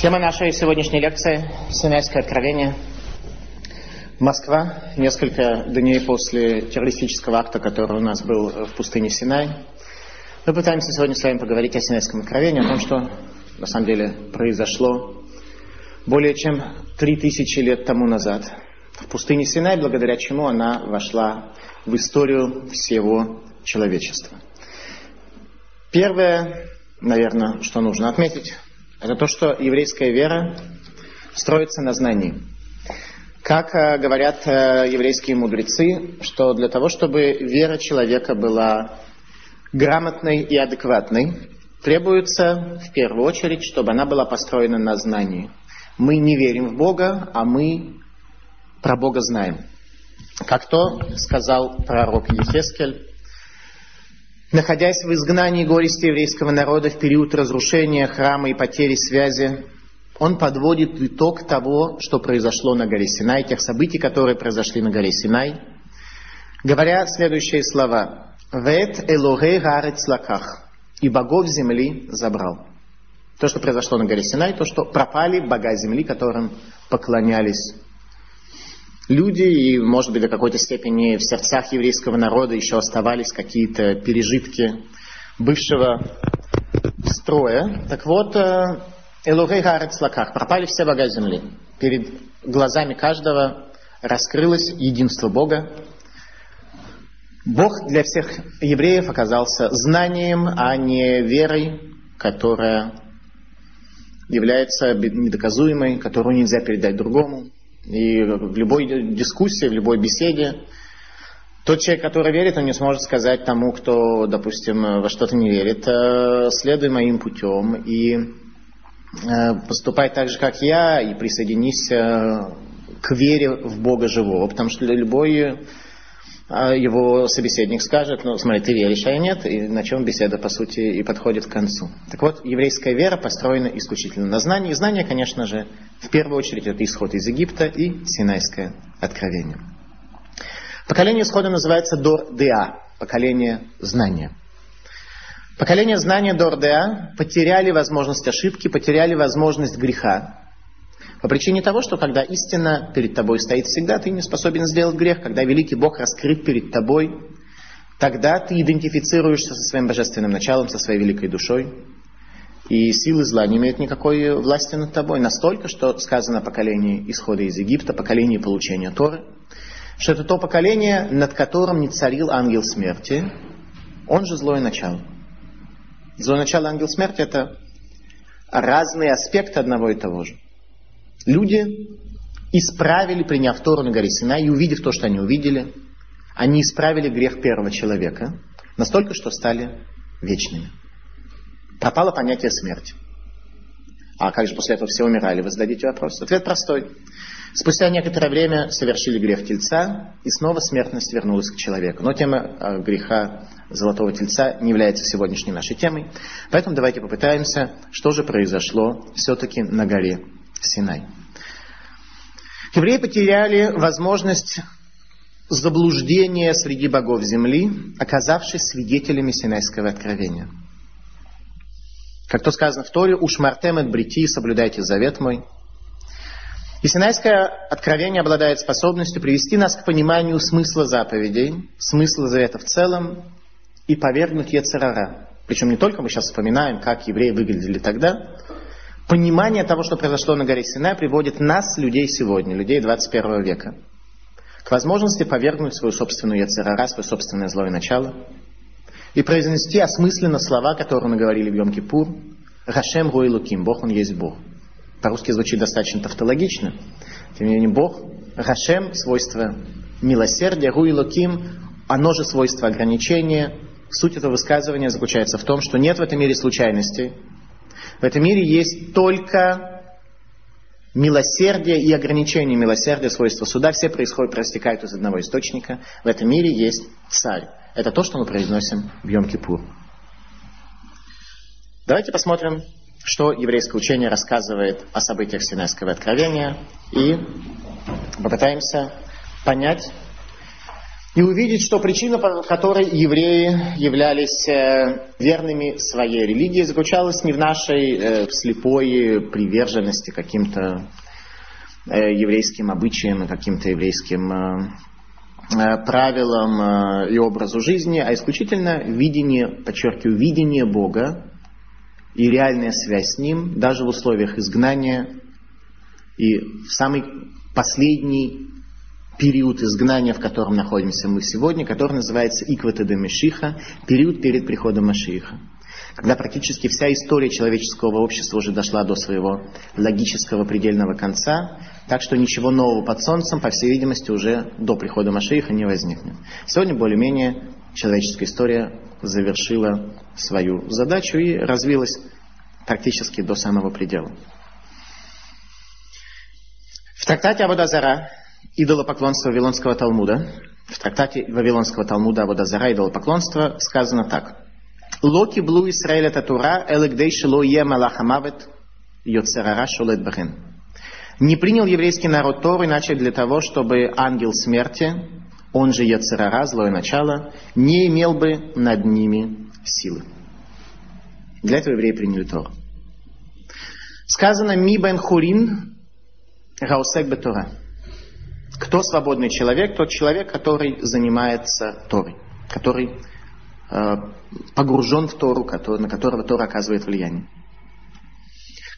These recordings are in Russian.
Тема нашей сегодняшней лекции – Синайское откровение. Москва, несколько дней после террористического акта, который у нас был в пустыне Синай. Мы пытаемся сегодня с вами поговорить о Синайском откровении, о том, что на самом деле произошло более чем три тысячи лет тому назад в пустыне Синай, благодаря чему она вошла в историю всего человечества. Первое, наверное, что нужно отметить – это то, что еврейская вера строится на знании. Как э, говорят э, еврейские мудрецы, что для того, чтобы вера человека была грамотной и адекватной, требуется в первую очередь, чтобы она была построена на знании. Мы не верим в Бога, а мы про Бога знаем. Как то сказал пророк Ехескель, Находясь в изгнании горести еврейского народа в период разрушения храма и потери связи, он подводит итог того, что произошло на горе Синай, тех событий, которые произошли на горе Синай, говоря следующие слова. «Вет элоге гарец лаках» «И богов земли забрал». То, что произошло на горе Синай, то, что пропали бога земли, которым поклонялись люди, и, может быть, до какой-то степени в сердцах еврейского народа еще оставались какие-то пережитки бывшего строя. Так вот, э, Элогей Гарец Лаках, пропали все бога земли. Перед глазами каждого раскрылось единство Бога. Бог для всех евреев оказался знанием, а не верой, которая является недоказуемой, которую нельзя передать другому. И в любой дискуссии, в любой беседе тот человек, который верит, он не сможет сказать тому, кто, допустим, во что-то не верит, «Э, следуй моим путем и э, поступай так же, как я, и присоединись э, к вере в Бога живого. Потому что любой а его собеседник скажет, ну смотри, ты веришь, а я нет, и на чем беседа, по сути, и подходит к концу. Так вот, еврейская вера построена исключительно на знании. И знание, конечно же, в первую очередь, это исход из Египта и Синайское откровение. Поколение исхода называется Дор-Деа, поколение знания. Поколение знания Дор-Деа потеряли возможность ошибки, потеряли возможность греха, по причине того, что когда истина перед тобой стоит всегда, ты не способен сделать грех. Когда великий Бог раскрыт перед тобой, тогда ты идентифицируешься со своим божественным началом, со своей великой душой. И силы зла не имеют никакой власти над тобой. Настолько, что сказано о поколении исхода из Египта, поколении получения Торы, что это то поколение, над которым не царил ангел смерти, он же злое начало. Злое начало ангел смерти это разные аспекты одного и того же. Люди исправили, приняв Тору на горе Синай и увидев то, что они увидели, они исправили грех первого человека настолько, что стали вечными. Пропало понятие смерти. А как же после этого все умирали? Вы зададите вопрос. Ответ простой. Спустя некоторое время совершили грех тельца, и снова смертность вернулась к человеку. Но тема э, греха золотого тельца не является сегодняшней нашей темой. Поэтому давайте попытаемся, что же произошло все-таки на горе Синай. Евреи потеряли возможность заблуждения среди богов земли, оказавшись свидетелями Синайского откровения. Как то сказано в Торе, «Уж мартем et брити, соблюдайте завет мой». И Синайское откровение обладает способностью привести нас к пониманию смысла заповедей, смысла завета в целом и повергнуть Ецерара. Причем не только мы сейчас вспоминаем, как евреи выглядели тогда, Понимание того, что произошло на горе Синай, приводит нас, людей сегодня, людей 21 века, к возможности повергнуть свою собственную яцерара, свое собственное злое начало, и произнести осмысленно слова, которые мы говорили в Йом-Кипур, «Рашем Руи Луким», «Бог, Он есть Бог». По-русски звучит достаточно тавтологично, тем не менее Бог, Рашем, свойство милосердия, Руи Луким, оно же свойство ограничения. Суть этого высказывания заключается в том, что нет в этом мире случайностей, в этом мире есть только милосердие и ограничение милосердия, свойства суда. Все происходят, проистекают из одного источника. В этом мире есть царь. Это то, что мы произносим в Йом-Кипур. Давайте посмотрим, что еврейское учение рассказывает о событиях Синайского откровения и попытаемся понять, и увидеть, что причина, по которой евреи являлись э, верными своей религии, заключалась не в нашей э, слепой приверженности каким-то э, еврейским обычаям каким-то еврейским правилам и образу жизни, а исключительно видение, подчеркиваю, видение Бога и реальная связь с Ним, даже в условиях изгнания и в самый последний период изгнания, в котором находимся мы сегодня, который называется Иквата де Мешиха, период перед приходом Машииха. Когда практически вся история человеческого общества уже дошла до своего логического предельного конца, так что ничего нового под солнцем, по всей видимости, уже до прихода Машииха не возникнет. Сегодня более-менее человеческая история завершила свою задачу и развилась практически до самого предела. В трактате Абудазара идолопоклонство Вавилонского Талмуда, в трактате Вавилонского Талмуда Абудазара идолопоклонство сказано так. Локи блу Исраэля татура элэгдей шило е малахамавет йоцерара шолет бахен. Не принял еврейский народ Тору, иначе для того, чтобы ангел смерти, он же Яцерара, злое начало, не имел бы над ними силы. Для этого евреи приняли Тору. Сказано «Ми бен хурин раусек бетора». Кто свободный человек? Тот человек, который занимается Торой, который э, погружен в Тору, который, на которого Тора оказывает влияние.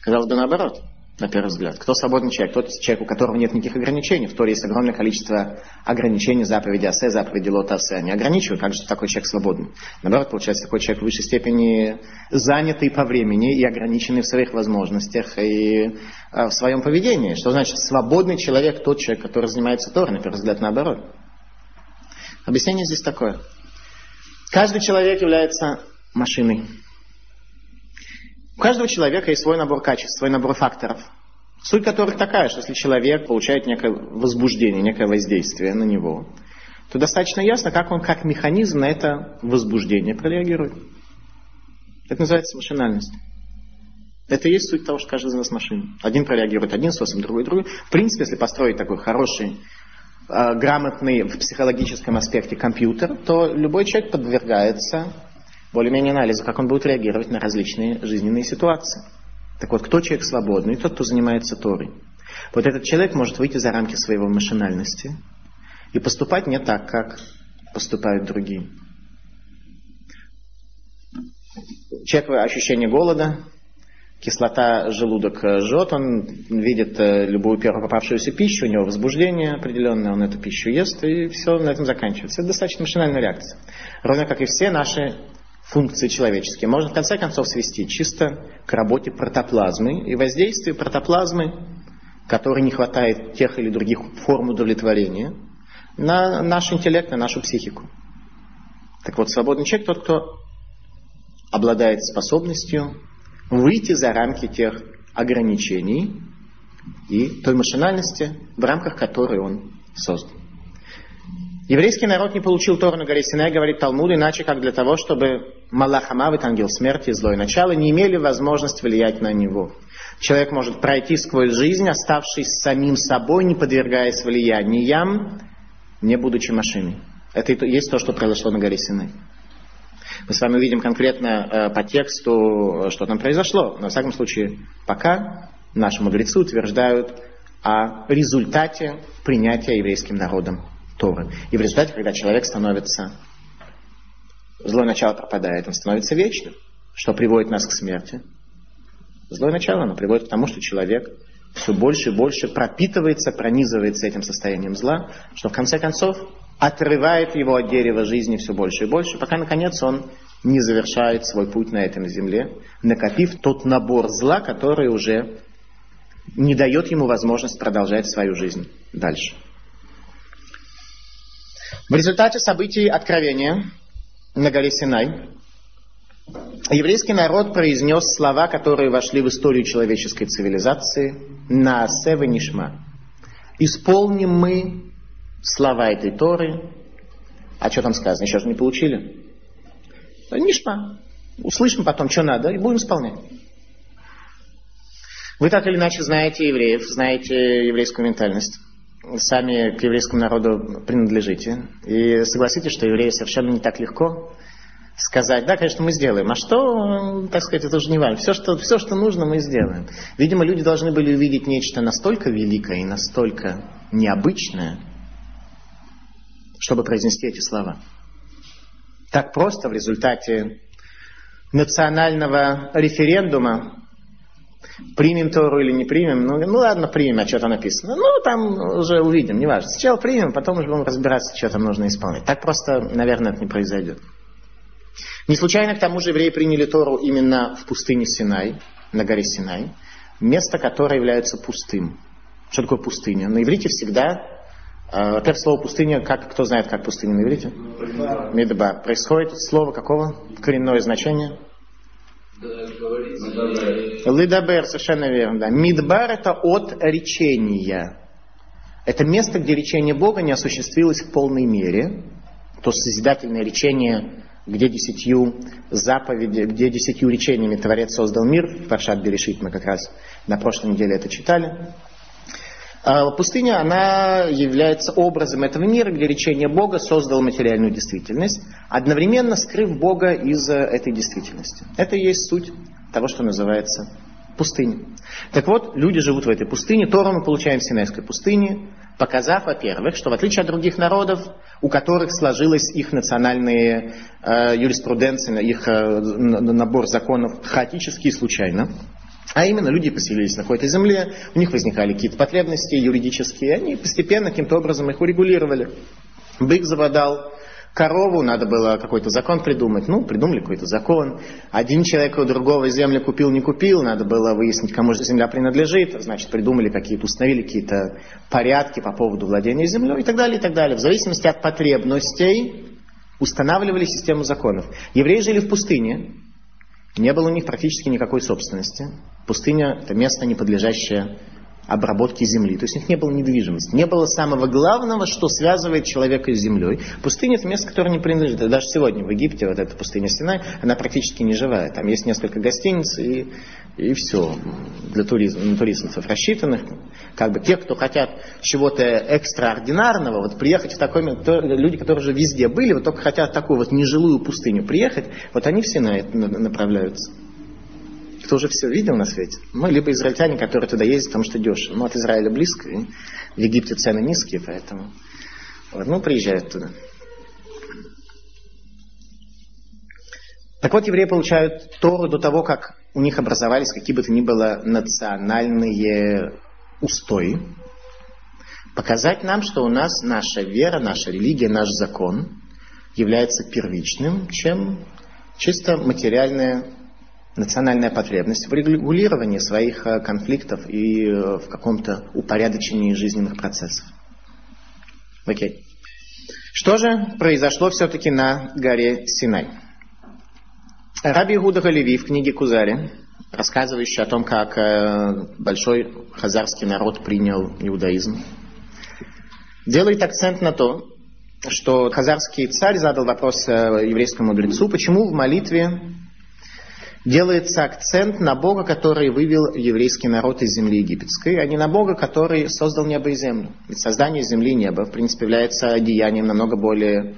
Казалось бы, наоборот, на первый взгляд. Кто свободный человек? Тот человек, у которого нет никаких ограничений. В Торе есть огромное количество ограничений, заповеди Асе, заповеди Лота Асе. Они ограничивают, как же такой человек свободный. Наоборот, получается, такой человек в высшей степени занятый по времени и ограниченный в своих возможностях и Э, в своем поведении. Что значит свободный человек, тот человек, который занимается Торой, на первый взгляд, наоборот. Объяснение здесь такое. Каждый человек является машиной. У каждого человека есть свой набор качеств, свой набор факторов. Суть которых такая, что если человек получает некое возбуждение, некое воздействие на него, то достаточно ясно, как он как механизм на это возбуждение прореагирует. Это называется машинальность. Это и есть суть того, что каждый из нас машина. Один прореагирует одним способом, другой другой. В принципе, если построить такой хороший, э, грамотный в психологическом аспекте компьютер, то любой человек подвергается более-менее анализу, как он будет реагировать на различные жизненные ситуации. Так вот, кто человек свободный? Тот, кто занимается Торой. Вот этот человек может выйти за рамки своего машинальности и поступать не так, как поступают другие. Человек ощущение голода, кислота желудок жжет, он видит э, любую первую попавшуюся пищу, у него возбуждение определенное, он эту пищу ест, и все на этом заканчивается. Это достаточно машинальная реакция. Ровно как и все наши функции человеческие. Можно в конце концов свести чисто к работе протоплазмы и воздействию протоплазмы, которой не хватает тех или других форм удовлетворения, на наш интеллект, на нашу психику. Так вот, свободный человек тот, кто обладает способностью выйти за рамки тех ограничений и той машинальности, в рамках которой он создан. Еврейский народ не получил Тору на горе Синай, говорит Талмуд, иначе как для того, чтобы Малахамавит, ангел смерти, злое начало, не имели возможность влиять на него. Человек может пройти сквозь жизнь, оставшись самим собой, не подвергаясь влияниям, не будучи машиной. Это и есть то, что произошло на горе Синай. Мы с вами увидим конкретно э, по тексту, что там произошло. Но, во всяком случае, пока наши мудрецы утверждают о результате принятия еврейским народом Торы. И в результате, когда человек становится, злое начало пропадает, он становится вечным, что приводит нас к смерти. Злое начало, оно приводит к тому, что человек все больше и больше пропитывается, пронизывается этим состоянием зла, что в конце концов отрывает его от дерева жизни все больше и больше, пока наконец он не завершает свой путь на этом земле, накопив тот набор зла, который уже не дает ему возможность продолжать свою жизнь дальше. В результате событий откровения на горе Синай еврейский народ произнес слова, которые вошли в историю человеческой цивилизации на Асева Нишма. Исполним мы слова этой Торы. А что там сказано? Еще же не получили. Нишма. Услышим потом, что надо, и будем исполнять. Вы так или иначе знаете евреев, знаете еврейскую ментальность. Сами к еврейскому народу принадлежите. И согласитесь, что евреи совершенно не так легко сказать, да, конечно, мы сделаем. А что, так сказать, это уже не важно. Все что, все, что нужно, мы сделаем. Видимо, люди должны были увидеть нечто настолько великое и настолько необычное, чтобы произнести эти слова. Так просто в результате национального референдума примем Тору или не примем, ну, ну ладно, примем, а что там написано. Ну, там уже увидим, неважно. Сначала примем, потом уже будем разбираться, что там нужно исполнять. Так просто, наверное, это не произойдет. Не случайно, к тому же, евреи приняли Тору именно в пустыне Синай, на горе Синай, место, которое является пустым. Что такое пустыня? На иврите всегда, э, во-первых, слово пустыня, как, кто знает, как пустыня на иврите? Мидбар. Происходит слово какого? Коренное значение? Лидабер, совершенно верно. Да. Мидбар это от речения. Это место, где речение Бога не осуществилось в полной мере. То созидательное речение, где десятью заповеди, где десятью речениями Творец создал мир. Паршат Берешит мы как раз на прошлой неделе это читали. А пустыня, она является образом этого мира, где речение Бога создало материальную действительность, одновременно скрыв Бога из этой действительности. Это и есть суть того, что называется пустыня. Так вот, люди живут в этой пустыне, Тору мы получаем в Синайской пустыне, показав, во-первых, что в отличие от других народов, у которых сложилась их национальная э, юриспруденция, их э, набор законов хаотически и случайно, а именно люди поселились на какой-то земле, у них возникали какие-то потребности юридические, и они постепенно каким-то образом их урегулировали. Бык заводал корову, надо было какой-то закон придумать. Ну, придумали какой-то закон. Один человек у другого землю купил, не купил, надо было выяснить, кому же земля принадлежит. Значит, придумали какие-то, установили какие-то порядки по поводу владения землей и так далее, и так далее. В зависимости от потребностей устанавливали систему законов. Евреи жили в пустыне, не было у них практически никакой собственности. Пустыня – это место, не подлежащее обработки земли. То есть у них не было недвижимости. Не было самого главного, что связывает человека с землей. Пустыня – это место, которое не принадлежит. даже сегодня в Египте, вот эта пустыня Синай, она практически не живая. Там есть несколько гостиниц и, и все для туризма, на туристов рассчитанных. Как бы те, кто хотят чего-то экстраординарного, вот приехать в такой люди, которые уже везде были, вот только хотят такую вот нежилую пустыню приехать, вот они все на это направляются кто уже все видел на свете. Ну, либо израильтяне, которые туда ездят, потому что дешево. Ну, от Израиля близко, и в Египте цены низкие, поэтому... Вот, ну, приезжают туда. Так вот, евреи получают Тору до того, как у них образовались какие бы то ни было национальные устои. Показать нам, что у нас наша вера, наша религия, наш закон является первичным, чем чисто материальная национальная потребность в регулировании своих э, конфликтов и э, в каком-то упорядочении жизненных процессов. Окей. Что же произошло все-таки на горе Синай? Раби Гуда Галеви в книге Кузари, рассказывающий о том, как э, большой хазарский народ принял иудаизм, делает акцент на то, что хазарский царь задал вопрос еврейскому мудрецу, почему в молитве делается акцент на Бога, который вывел еврейский народ из земли египетской, а не на Бога, который создал небо и землю. Ведь создание земли и неба, в принципе, является деянием намного более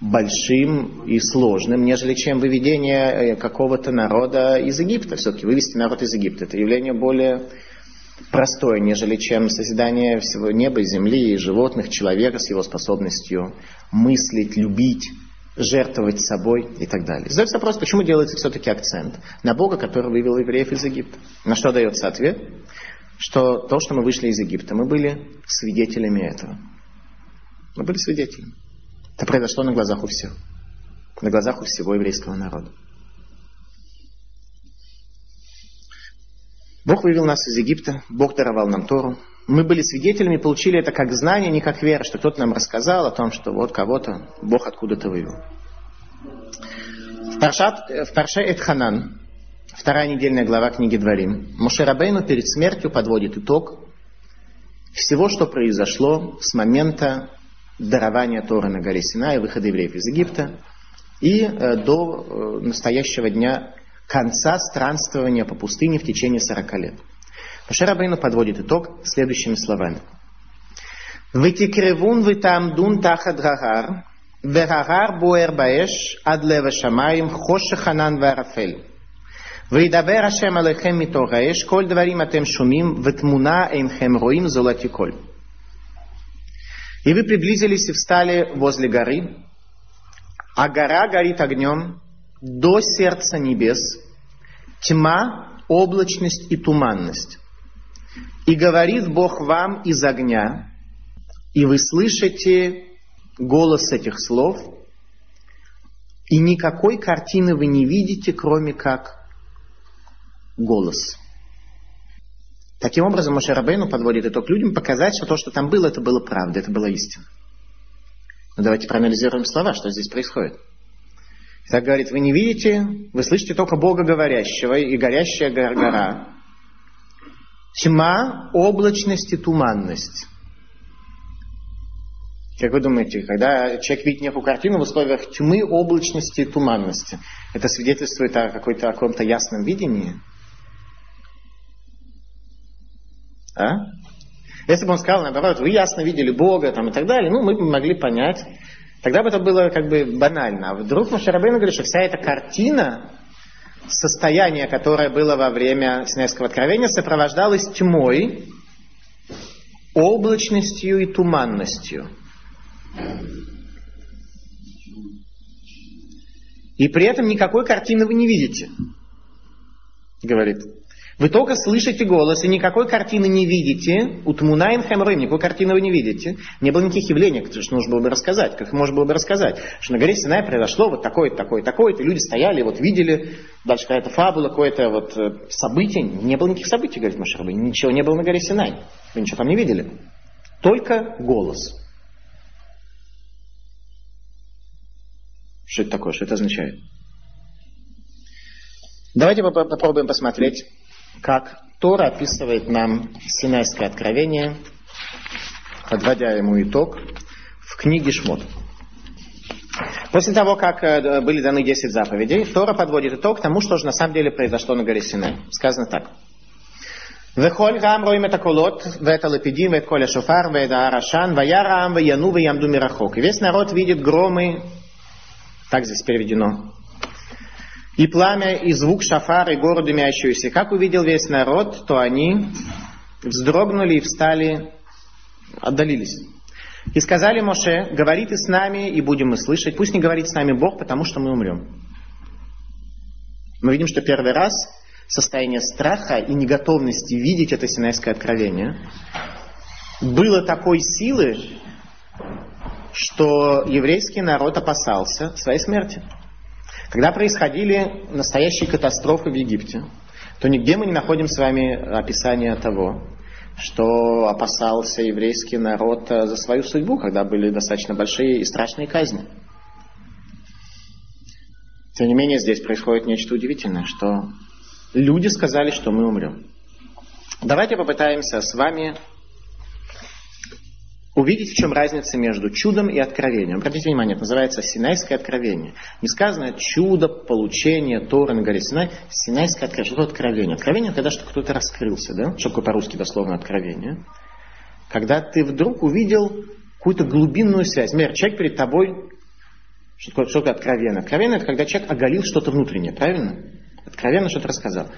большим и сложным, нежели чем выведение э, какого-то народа из Египта. Все-таки вывести народ из Египта – это явление более простое, нежели чем созидание всего неба и земли, и животных, человека с его способностью мыслить, любить, жертвовать собой и так далее. Задается вопрос, почему делается все-таки акцент на Бога, который вывел евреев из Египта. На что дается ответ? Что то, что мы вышли из Египта, мы были свидетелями этого. Мы были свидетелями. Это произошло на глазах у всех. На глазах у всего еврейского народа. Бог вывел нас из Египта, Бог даровал нам Тору, мы были свидетелями, получили это как знание, не как вера, что кто-то нам рассказал о том, что вот кого-то Бог откуда-то вывел. В, Паршат, в Парше Эдханан, вторая недельная глава книги Дворим, Мушерабейну перед смертью подводит итог всего, что произошло с момента дарования Торы на горе Сина и выхода евреев из Египта и э, до э, настоящего дня конца странствования по пустыне в течение 40 лет. Моше Рабейну подводит итог следующими словами. ותקרבון ותעמדון תחת הגר, וההר בוער באש עד לב השמיים, חושך ענן וערפל. וידבר השם עליכם מתוך האש, כל דברים אתם шумим, ותמונה אינכם רואים, золоти коль. И вы приблизились и встали возле горы, а гора горит огнем до сердца небес, тьма, облачность и туманность. И говорит Бог вам из огня, и вы слышите голос этих слов, и никакой картины вы не видите, кроме как голос. Таким образом, Моше Рабейну подводит итог людям, показать, что то, что там было, это было правда, это была истина. Но давайте проанализируем слова, что здесь происходит. Так говорит, вы не видите, вы слышите только Бога говорящего и горящая гора. Тьма, облачность и туманность. Как вы думаете, когда человек видит некую картину в условиях тьмы, облачности и туманности, это свидетельствует о, какой-то, о каком-то ясном видении? А? Если бы он сказал, наоборот, вы ясно видели Бога там, и так далее, ну, мы бы могли понять. Тогда бы это было как бы банально. А вдруг Машарабейн говорит, что вся эта картина, состояние, которое было во время Синайского откровения, сопровождалось тьмой, облачностью и туманностью. И при этом никакой картины вы не видите, говорит. Вы только слышите голос и никакой картины не видите. У Тмунаем Хемрым никакой картины вы не видите. Не было никаких явлений, которые нужно было бы рассказать. Как можно было бы рассказать? Что на горе Синай произошло вот такое-то, такое-то, такое-то. Люди стояли, вот видели, дальше какая-то фабула, какое-то вот э, событие. Не было никаких событий, говорит Машарабы. Ничего не было на горе Синай. Вы ничего там не видели. Только голос. Что это такое? Что это означает? Давайте попробуем посмотреть, как Тора описывает нам Синайское откровение, подводя ему итог, в книге Шмот. После того, как э, были даны 10 заповедей, Тора подводит итог тому, что же на самом деле произошло на горе Синай. Сказано так. וכל רם רואים את הקולות ואת הלפידים ואת כל השופר ואת הרשן וירא העם וינו ויעמדו מרחוק. И весь народ видит громы так здесь переведено. и пламя, и звук шафара, и гору дымящуюся. Как увидел весь народ, то они вздрогнули и встали, отдалились. И сказали Моше, говори ты с нами, и будем мы слышать. Пусть не говорит с нами Бог, потому что мы умрем. Мы видим, что первый раз состояние страха и неготовности видеть это Синайское откровение было такой силы, что еврейский народ опасался своей смерти. Когда происходили настоящие катастрофы в Египте, то нигде мы не находим с вами описания того, что опасался еврейский народ за свою судьбу, когда были достаточно большие и страшные казни. Тем не менее, здесь происходит нечто удивительное, что люди сказали, что мы умрем. Давайте попытаемся с вами увидеть, в чем разница между чудом и откровением. Обратите внимание, это называется Синайское откровение. Не сказано чудо получения Торы на горе Синай. Синайское откровение. Что откровение? Откровение, когда что кто-то раскрылся, да? Что такое по-русски дословно откровение? Когда ты вдруг увидел какую-то глубинную связь. Например, человек перед тобой, что такое, что такое откровение? Откровение это когда человек оголил что-то внутреннее, правильно? Откровенно что-то рассказал.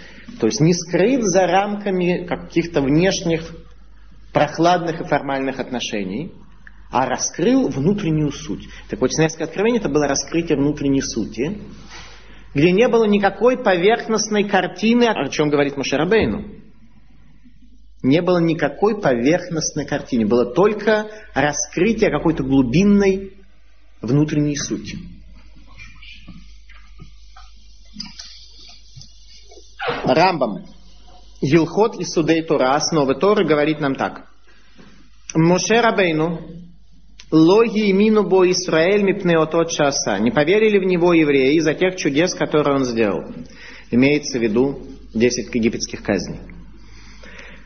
То есть не скрыт за рамками каких-то внешних прохладных и формальных отношений, а раскрыл внутреннюю суть. Так вот, Синайское откровение это было раскрытие внутренней сути, где не было никакой поверхностной картины, о чем говорит Машарабейну. Не было никакой поверхностной картины, было только раскрытие какой-то глубинной внутренней сути. Рамбам Гилхот и Судей Тора, основы Торы, говорит нам так. Моше Рабейну, логи имину бо Исраэль мипнеотот часа. Не поверили в него евреи из-за тех чудес, которые он сделал. Имеется в виду 10 египетских казней.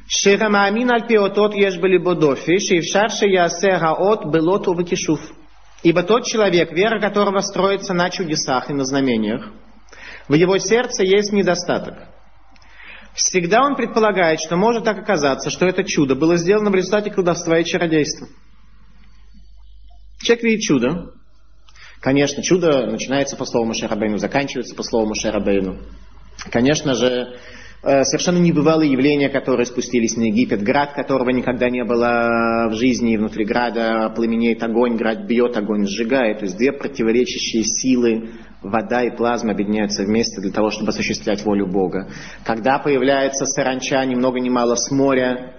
Ширамаамин аль пиотот еш были бодофи, шившар шиясе гаот белот увакишуф. Ибо тот человек, вера которого строится на чудесах и на знамениях, в его сердце есть недостаток – Всегда он предполагает, что может так оказаться, что это чудо было сделано в результате колдовства и чародейства. Человек видит чудо. Конечно, чудо начинается по слову Машерабейну, заканчивается по слову Машерабейну. Конечно же, Э, совершенно небывалые явления, которые спустились на Египет, град, которого никогда не было в жизни, и внутри града пламенеет огонь, град бьет, огонь сжигает. То есть две противоречащие силы, вода и плазма объединяются вместе для того, чтобы осуществлять волю Бога. Когда появляется саранча, ни много ни мало с моря,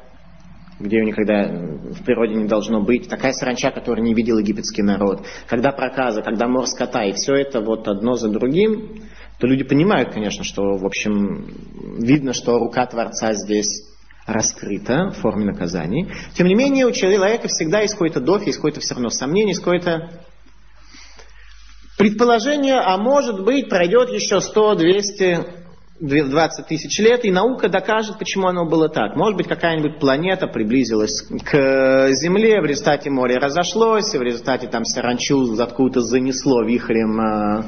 где ее никогда в природе не должно быть, такая саранча, которую не видел египетский народ, когда проказа, когда мор скота, и все это вот одно за другим, то люди понимают, конечно, что, в общем, видно, что рука Творца здесь раскрыта в форме наказаний. Тем не менее, у человека всегда есть какой-то доф, есть какое-то все равно сомнение, есть какое-то предположение, а может быть, пройдет еще 100, 200, 20 тысяч лет, и наука докажет, почему оно было так. Может быть, какая-нибудь планета приблизилась к Земле, в результате море разошлось, в результате там саранчу откуда-то занесло вихрем а,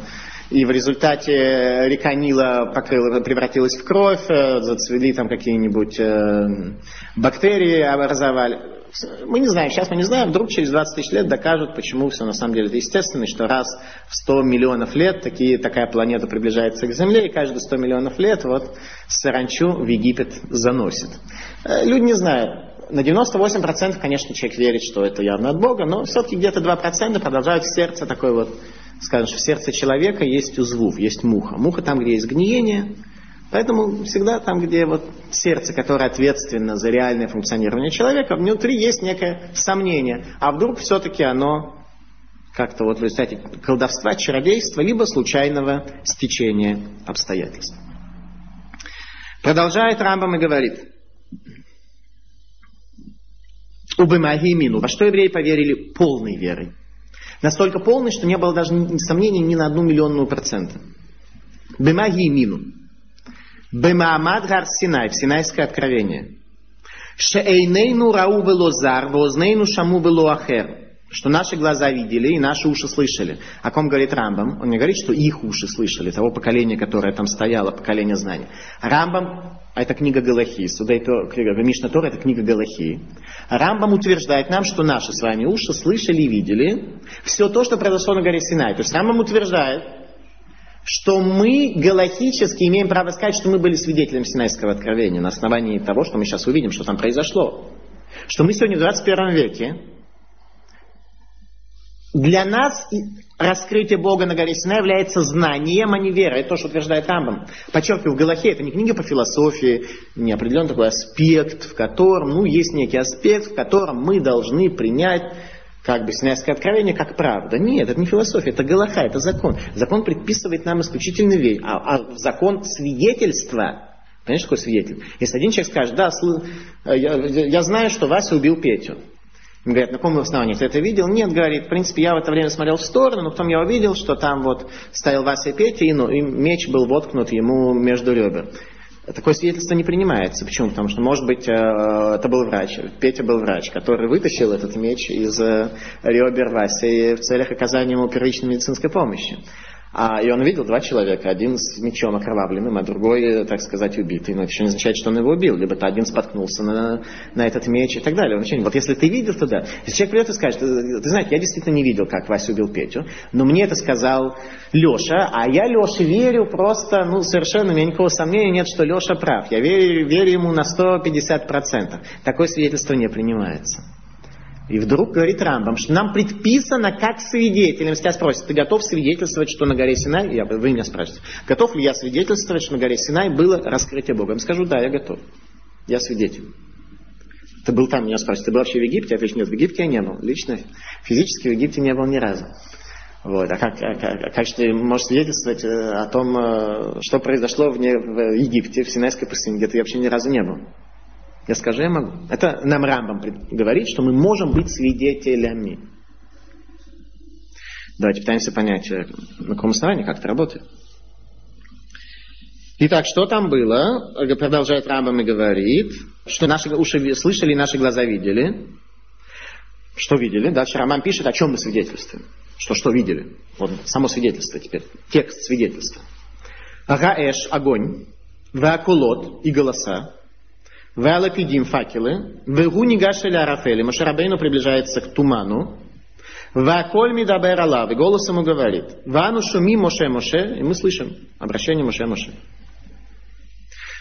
и в результате река Нила покрыла, превратилась в кровь, э, зацвели там какие-нибудь э, бактерии, образовали. Мы не знаем, сейчас мы не знаем, вдруг через 20 тысяч лет докажут, почему все на самом деле это естественно, что раз в 100 миллионов лет такие, такая планета приближается к Земле, и каждые 100 миллионов лет вот саранчу в Египет заносит. Э, люди не знают. На 98% конечно, человек верит, что это явно от Бога, но все-таки где-то 2% продолжают в сердце такой вот скажем, что в сердце человека есть узвув, есть муха. Муха там, где есть гниение, Поэтому всегда там, где вот сердце, которое ответственно за реальное функционирование человека, внутри есть некое сомнение. А вдруг все-таки оно как-то вот в результате колдовства, чародейства, либо случайного стечения обстоятельств. Продолжает Рамбам и говорит. Убымаги мину. Во что евреи поверили полной верой? Настолько полный, что не было даже сомнений ни на одну миллионную процента. Бемаги мину. Бемаамад гар Синай, Синайское откровение. Шеэйнейну рау велозар, вознейну шаму велоахер. Что наши глаза видели и наши уши слышали. О ком говорит Рамбам? Он не говорит, что их уши слышали, того поколения, которое там стояло, поколение знаний. Рамбам это книга Галахи. Судей книга Мишна Тора это книга Галахи. Рамбам утверждает нам, что наши с вами уши слышали и видели все то, что произошло на горе Синай. То есть Рамбам утверждает, что мы галахически имеем право сказать, что мы были свидетелем Синайского откровения на основании того, что мы сейчас увидим, что там произошло. Что мы сегодня в 21 веке для нас раскрытие Бога на горе Сина является знанием, а не верой. Это то, что утверждает Рамбам. Подчеркиваю, в Галахе это не книга по философии, не определенный такой аспект, в котором, ну, есть некий аспект, в котором мы должны принять как бы Синайское откровение как правда. Нет, это не философия, это Галаха, это закон. Закон предписывает нам исключительно верь, а, а закон свидетельства Понимаешь, какой свидетель? Если один человек скажет, да, я, я знаю, что Вася убил Петю. Им говорят, на каком основании ты это видел? Нет, говорит, в принципе, я в это время смотрел в сторону, но потом я увидел, что там вот стоял Вася Петя, и, ну, и меч был воткнут ему между ребер. Такое свидетельство не принимается. Почему? Потому что, может быть, э, это был врач, Петя был врач, который вытащил этот меч из э, ребер Васи в целях оказания ему первичной медицинской помощи. А, и он видел два человека, один с мечом окровавленным, а другой, так сказать, убитый. Но это еще не означает, что он его убил. Либо-то один споткнулся на, на этот меч и так далее. Он еще, вот если ты видел, то да. Если человек придет и скажет, ты, ты знаешь, я действительно не видел, как Вася убил Петю, но мне это сказал Леша, а я Леше верю просто, ну, совершенно, у меня никакого сомнения нет, что Леша прав. Я верю, верю ему на 150%. Такое свидетельство не принимается. И вдруг говорит Рамбам, что нам предписано как свидетелям. Если тебя спросят, ты готов свидетельствовать, что на горе Синай, я, вы меня спрашиваете, готов ли я свидетельствовать, что на горе Синай было раскрытие Бога? Я скажу, да, я готов. Я свидетель. Ты был там, меня спрашивают, ты был вообще в Египте? Я отвечу, нет, в Египте я не был. Лично, физически в Египте не был ни разу. Вот. А как, а, как, а как ты можешь свидетельствовать э, о том, э, что произошло в, в Египте, в Синайской пустыне, где ты вообще ни разу не был? Я скажу, я могу. Это нам Рамбам говорит, что мы можем быть свидетелями. Давайте пытаемся понять, э, на каком основании, как это работает. Итак, что там было? Продолжает Рамбам и говорит, что наши уши слышали, наши глаза видели. Что видели? Дальше Рамбам пишет, о чем мы свидетельствуем. Что, что видели? Вот само свидетельство теперь. Текст свидетельства. Гаэш – огонь. Вакулот – и голоса. Валапидим факелы. Вегу нигашеля арафели. Машарабейну приближается к туману. Ваколь мидабер Аллах, и голос ему говорит, Вану шуми Моше Моше, и мы слышим обращение Моше Моше.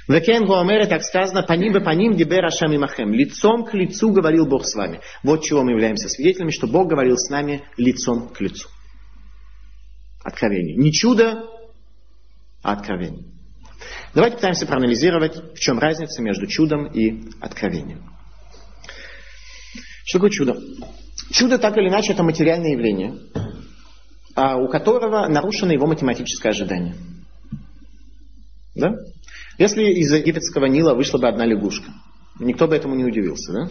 Векен Гуамере, так сказано, по ним бы по ним дибер Ашам и Махем. Лицом к лицу говорил Бог с вами. Вот чего мы являемся свидетелями, что Бог говорил с нами лицом к лицу. Откровение. Не чудо, а откровение. Давайте пытаемся проанализировать, в чем разница между чудом и откровением. Что такое чудо? Чудо, так или иначе, это материальное явление, а у которого нарушено его математическое ожидание. Да? Если из египетского Нила вышла бы одна лягушка, никто бы этому не удивился. Да?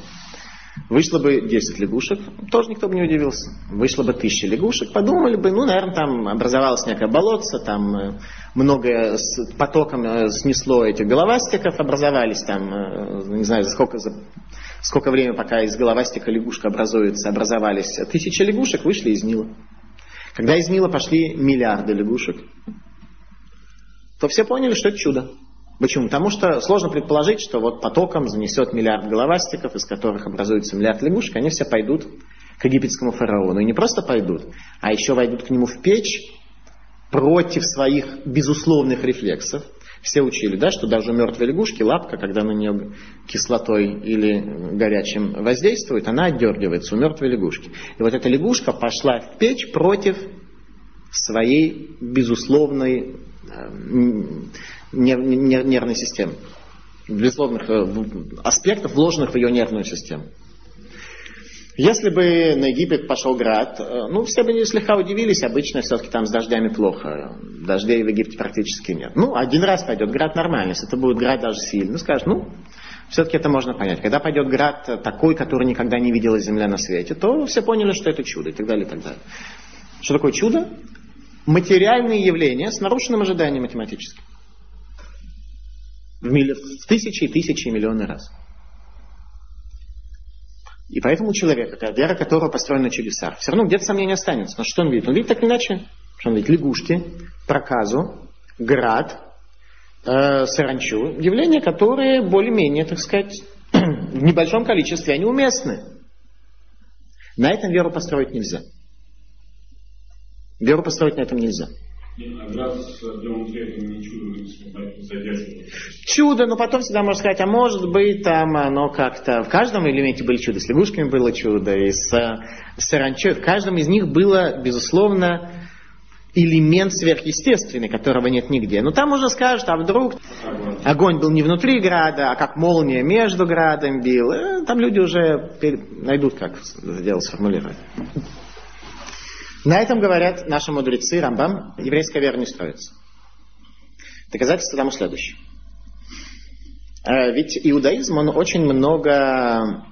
Вышло бы 10 лягушек, тоже никто бы не удивился. Вышло бы тысяча лягушек, подумали бы, ну, наверное, там образовалось некое болотце, там э, многое с потоком э, снесло этих головастиков, образовались там, э, не знаю, сколько, за сколько времени, пока из головастика лягушка образуется, образовались тысячи лягушек, вышли из Нила. Когда из Нила пошли миллиарды лягушек, то все поняли, что это чудо. Почему? Потому что сложно предположить, что вот потоком занесет миллиард головастиков, из которых образуется миллиард лягушек, они все пойдут к египетскому фараону. И не просто пойдут, а еще войдут к нему в печь против своих безусловных рефлексов. Все учили, да, что даже у мертвой лягушки лапка, когда на нее кислотой или горячим воздействует, она отдергивается у мертвой лягушки. И вот эта лягушка пошла в печь против своей безусловной э, нервной системы. Безусловных э, аспектов, вложенных в ее нервную систему. Если бы на Египет пошел град, э, ну, все бы слегка удивились, обычно все-таки там с дождями плохо. Дождей в Египте практически нет. Ну, один раз пойдет град нормально, если это будет град даже сильный, ну, скажешь, ну, все-таки это можно понять. Когда пойдет град такой, который никогда не видела Земля на свете, то все поняли, что это чудо и так далее, и так далее. Что такое чудо? Материальные явления с нарушенным ожиданием математическим. В, тысячи и тысячи и миллионы раз. И поэтому человек, вера которого построена на чудесах, все равно где-то сомнение останется. Но что он видит? Он видит так или иначе. Что он видит? Лягушки, проказу, град, э, саранчу. Явления, которые более-менее, так сказать, в небольшом количестве, они уместны. На этом веру построить нельзя. Веру построить на этом нельзя. Чудо, но потом всегда можно сказать, а может быть там оно как-то... В каждом элементе были чудо. С лягушками было чудо, и с, с саранчой. В каждом из них было, безусловно, элемент сверхъестественный, которого нет нигде. Но там уже скажут, а вдруг огонь был не внутри града, а как молния между градом бил. Э, там люди уже найдут, как это дело сформулировать. На этом говорят наши мудрецы, Рамбам, еврейская вера не строится. Доказательство тому следующее. Э, ведь иудаизм, он очень много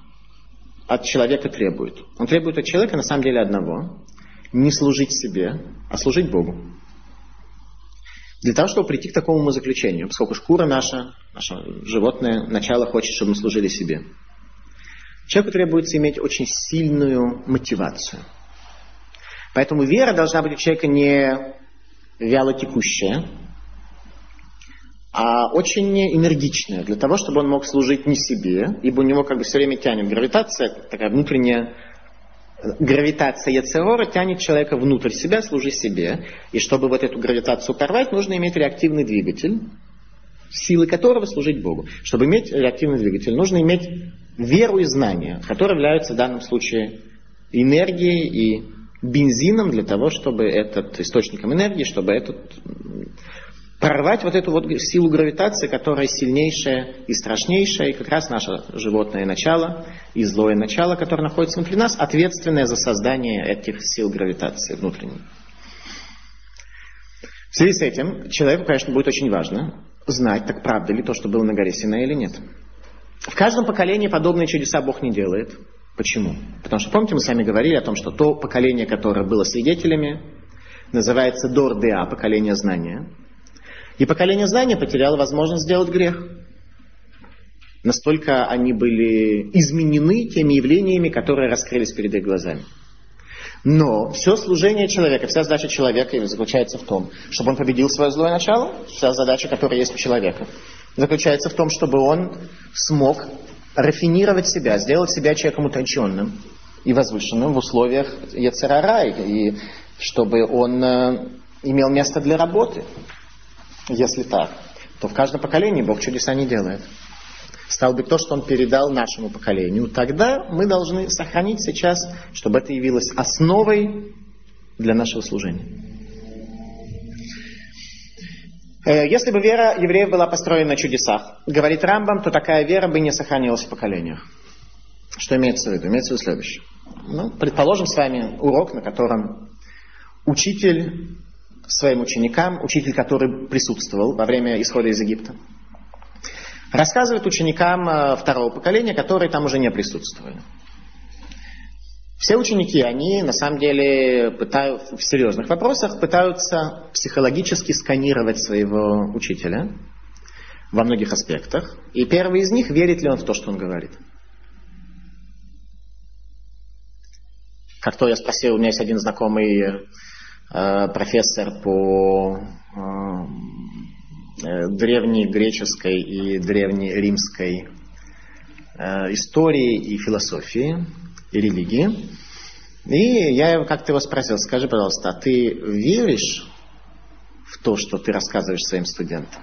от человека требует. Он требует от человека на самом деле одного. Не служить себе, а служить Богу. Для того, чтобы прийти к такому заключению, поскольку шкура наша, наше животное, начало хочет, чтобы мы служили себе. Человеку требуется иметь очень сильную мотивацию – Поэтому вера должна быть у человека не вяло текущая, а очень энергичная, для того, чтобы он мог служить не себе, ибо у него как бы все время тянет гравитация, такая внутренняя гравитация Яцерора тянет человека внутрь себя, служи себе. И чтобы вот эту гравитацию порвать, нужно иметь реактивный двигатель, силы которого служить Богу. Чтобы иметь реактивный двигатель, нужно иметь веру и знания, которые являются в данном случае энергией и бензином для того, чтобы этот источником энергии, чтобы этот прорвать вот эту вот силу гравитации, которая сильнейшая и страшнейшая, и как раз наше животное начало и злое начало, которое находится внутри нас, ответственное за создание этих сил гравитации внутренней. В связи с этим человеку, конечно, будет очень важно знать, так правда ли то, что было на горе Сина или нет. В каждом поколении подобные чудеса Бог не делает. Почему? Потому что, помните, мы с вами говорили о том, что то поколение, которое было свидетелями, называется Дор-Деа, поколение знания. И поколение знания потеряло возможность сделать грех. Настолько они были изменены теми явлениями, которые раскрылись перед их глазами. Но все служение человека, вся задача человека заключается в том, чтобы он победил свое злое начало, вся задача, которая есть у человека, заключается в том, чтобы он смог рафинировать себя, сделать себя человеком утонченным, и возвышенным в условиях Яцерара, и чтобы он э, имел место для работы. Если так, то в каждом поколении Бог чудеса не делает. Стал быть, то, что Он передал нашему поколению, тогда мы должны сохранить сейчас, чтобы это явилось основой для нашего служения. Э, если бы вера евреев была построена на чудесах, говорит Рамбам, то такая вера бы не сохранилась в поколениях. Что имеется в виду? Имеется в виду следующее. Ну, предположим с вами урок, на котором учитель своим ученикам, учитель, который присутствовал во время исхода из Египта, рассказывает ученикам э, второго поколения, которые там уже не присутствовали. Все ученики, они на самом деле пытают, в серьезных вопросах пытаются психологически сканировать своего учителя во многих аспектах. И первый из них, верит ли он в то, что он говорит. Как то я спросил, у меня есть один знакомый э, профессор по э, древней греческой и древнеримской э, истории и философии религии. И я как-то его спросил, скажи, пожалуйста, а ты веришь в то, что ты рассказываешь своим студентам?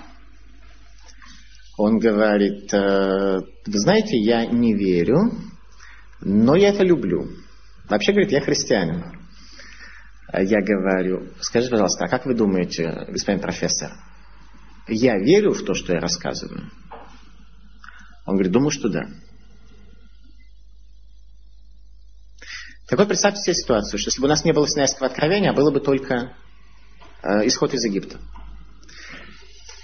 Он говорит, «Э, вы знаете, я не верю, но я это люблю. Вообще, говорит, я христианин. Я говорю, скажи, пожалуйста, а как вы думаете, господин профессор, я верю в то, что я рассказываю? Он говорит, думаю, что да. Так вот, представьте себе ситуацию, что если бы у нас не было Синайского откровения, а было бы только э, исход из Египта.